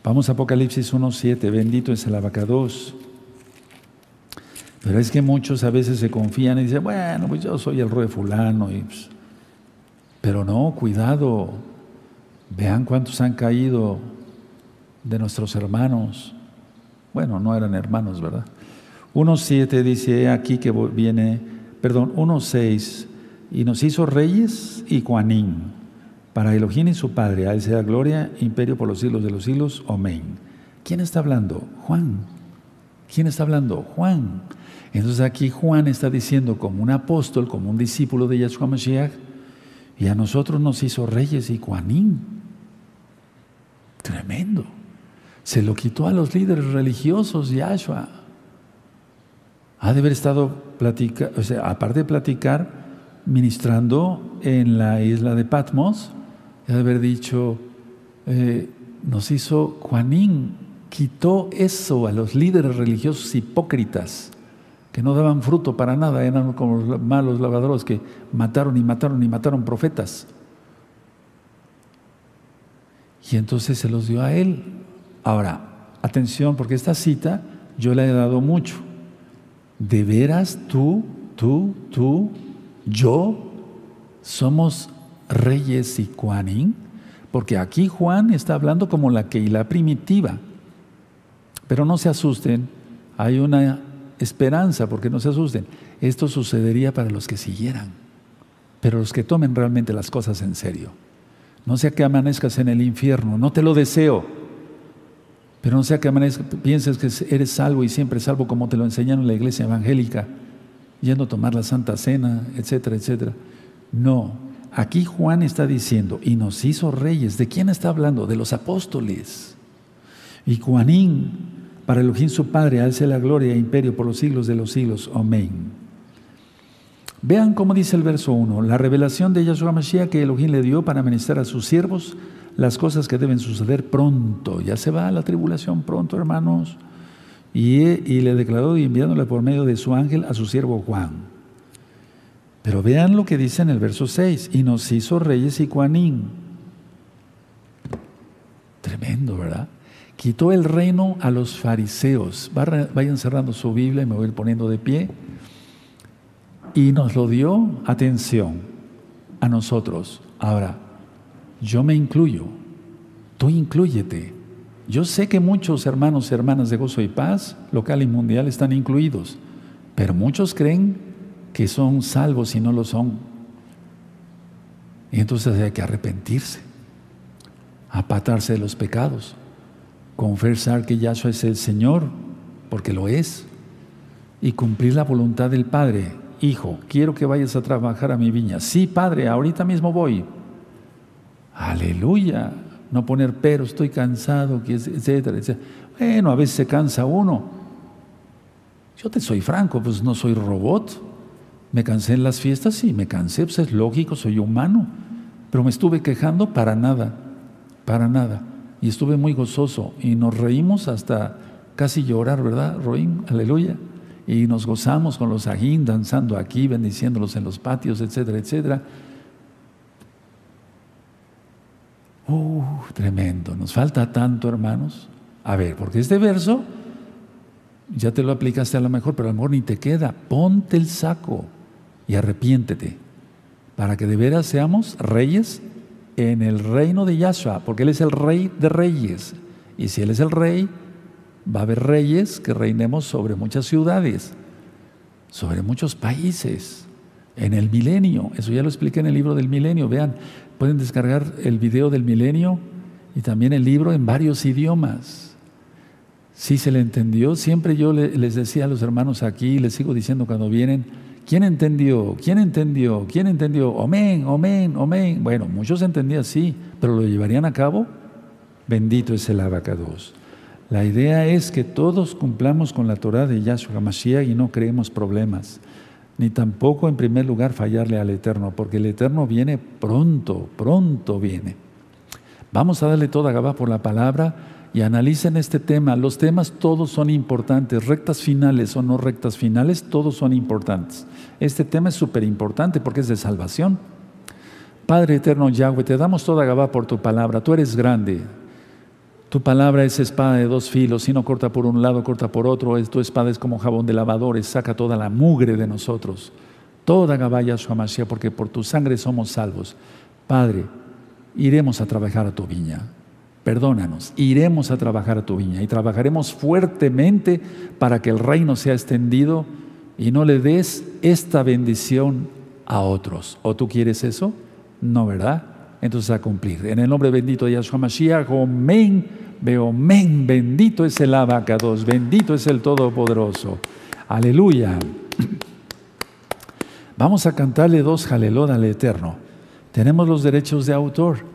Vamos a Apocalipsis 1.7, bendito es el abacados. Pero es que muchos a veces se confían y dicen, bueno, pues yo soy el rey fulano. Y, pues, pero no, cuidado. Vean cuántos han caído de nuestros hermanos. Bueno, no eran hermanos, ¿verdad? 1.7 dice aquí que viene, perdón, 1.6, y nos hizo reyes y Juanín, para Elohim y su Padre, a él sea gloria, imperio por los siglos de los siglos, amén. ¿Quién está hablando? Juan. ¿Quién está hablando? Juan. Entonces aquí Juan está diciendo como un apóstol, como un discípulo de Yahshua Mashiach, y a nosotros nos hizo reyes y Juanín. Tremendo. Se lo quitó a los líderes religiosos, Yahshua. Ha de haber estado platicando, o sea, aparte de platicar, ministrando en la isla de Patmos, ha de haber dicho, eh, nos hizo Juanín, quitó eso a los líderes religiosos hipócritas que no daban fruto para nada, eran como los malos lavadores que mataron y mataron y mataron profetas. Y entonces se los dio a él. Ahora, atención, porque esta cita yo le he dado mucho. ¿De veras tú, tú, tú, yo somos reyes y Juanín? Porque aquí Juan está hablando como la la primitiva. Pero no se asusten, hay una esperanza, porque no se asusten. Esto sucedería para los que siguieran, pero los que tomen realmente las cosas en serio. No sea que amanezcas en el infierno, no te lo deseo, pero no sea que pienses que eres salvo y siempre salvo como te lo enseñaron en la iglesia evangélica, yendo a tomar la Santa Cena, etcétera, etcétera. No, aquí Juan está diciendo, y nos hizo reyes. ¿De quién está hablando? De los apóstoles. Y Juanín para Elohim su Padre, alce la gloria e imperio por los siglos de los siglos. Amén. Vean cómo dice el verso 1, la revelación de Yahshua Mashiach que Elohim le dio para ministrar a sus siervos las cosas que deben suceder pronto. Ya se va la tribulación pronto, hermanos. Y, y le declaró enviándole por medio de su ángel a su siervo Juan. Pero vean lo que dice en el verso 6, y nos hizo reyes y Juanín. Tremendo, ¿verdad? quitó el reino a los fariseos. Vayan cerrando su Biblia y me voy poniendo de pie. Y nos lo dio, atención, a nosotros. Ahora, yo me incluyo, tú incluyete. Yo sé que muchos hermanos y hermanas de Gozo y Paz, local y mundial, están incluidos, pero muchos creen que son salvos y no lo son. Entonces hay que arrepentirse, apartarse de los pecados confesar que Yahshua es el Señor, porque lo es, y cumplir la voluntad del Padre. Hijo, quiero que vayas a trabajar a mi viña. Sí, Padre, ahorita mismo voy. Aleluya. No poner pero, estoy cansado, etcétera, etcétera. Bueno, a veces se cansa uno. Yo te soy franco, pues no soy robot. Me cansé en las fiestas, sí, me cansé, pues es lógico, soy humano. Pero me estuve quejando para nada, para nada y estuve muy gozoso y nos reímos hasta casi llorar, ¿verdad, Roín? Aleluya. Y nos gozamos con los ajín, danzando aquí, bendiciéndolos en los patios, etcétera, etcétera. Uh, tremendo. Nos falta tanto, hermanos. A ver, porque este verso ya te lo aplicaste a lo mejor, pero a lo mejor ni te queda. Ponte el saco y arrepiéntete para que de veras seamos reyes en el reino de Yahshua, porque Él es el rey de reyes. Y si Él es el rey, va a haber reyes que reinemos sobre muchas ciudades, sobre muchos países, en el milenio. Eso ya lo expliqué en el libro del milenio. Vean, pueden descargar el video del milenio y también el libro en varios idiomas. Si se le entendió, siempre yo les decía a los hermanos aquí, les sigo diciendo cuando vienen, ¿Quién entendió? ¿Quién entendió? ¿Quién entendió? Amén, amén, amén. Bueno, muchos entendían sí, pero lo llevarían a cabo. Bendito es el abacados. La idea es que todos cumplamos con la Torah de Yahshua Mashiach y no creemos problemas, ni tampoco en primer lugar fallarle al Eterno, porque el Eterno viene pronto, pronto viene. Vamos a darle toda Gabá por la palabra y analicen este tema. Los temas todos son importantes, rectas finales o no rectas finales, todos son importantes. Este tema es súper importante porque es de salvación. Padre eterno Yahweh, te damos toda Gabá por tu palabra. Tú eres grande. Tu palabra es espada de dos filos, si no corta por un lado, corta por otro. Tu espada es como jabón de lavadores, saca toda la mugre de nosotros. Toda Gabá Yahshua Mashiach, porque por tu sangre somos salvos. Padre, iremos a trabajar a tu viña. Perdónanos, iremos a trabajar a tu viña y trabajaremos fuertemente para que el reino sea extendido y no le des esta bendición a otros. ¿O tú quieres eso? No, ¿verdad? Entonces a cumplir. En el nombre bendito de Yahshua Mashiach, veo, amén, bendito es el abacados, bendito es el Todopoderoso. Aleluya. Vamos a cantarle dos jalelón al Eterno. Tenemos los derechos de autor.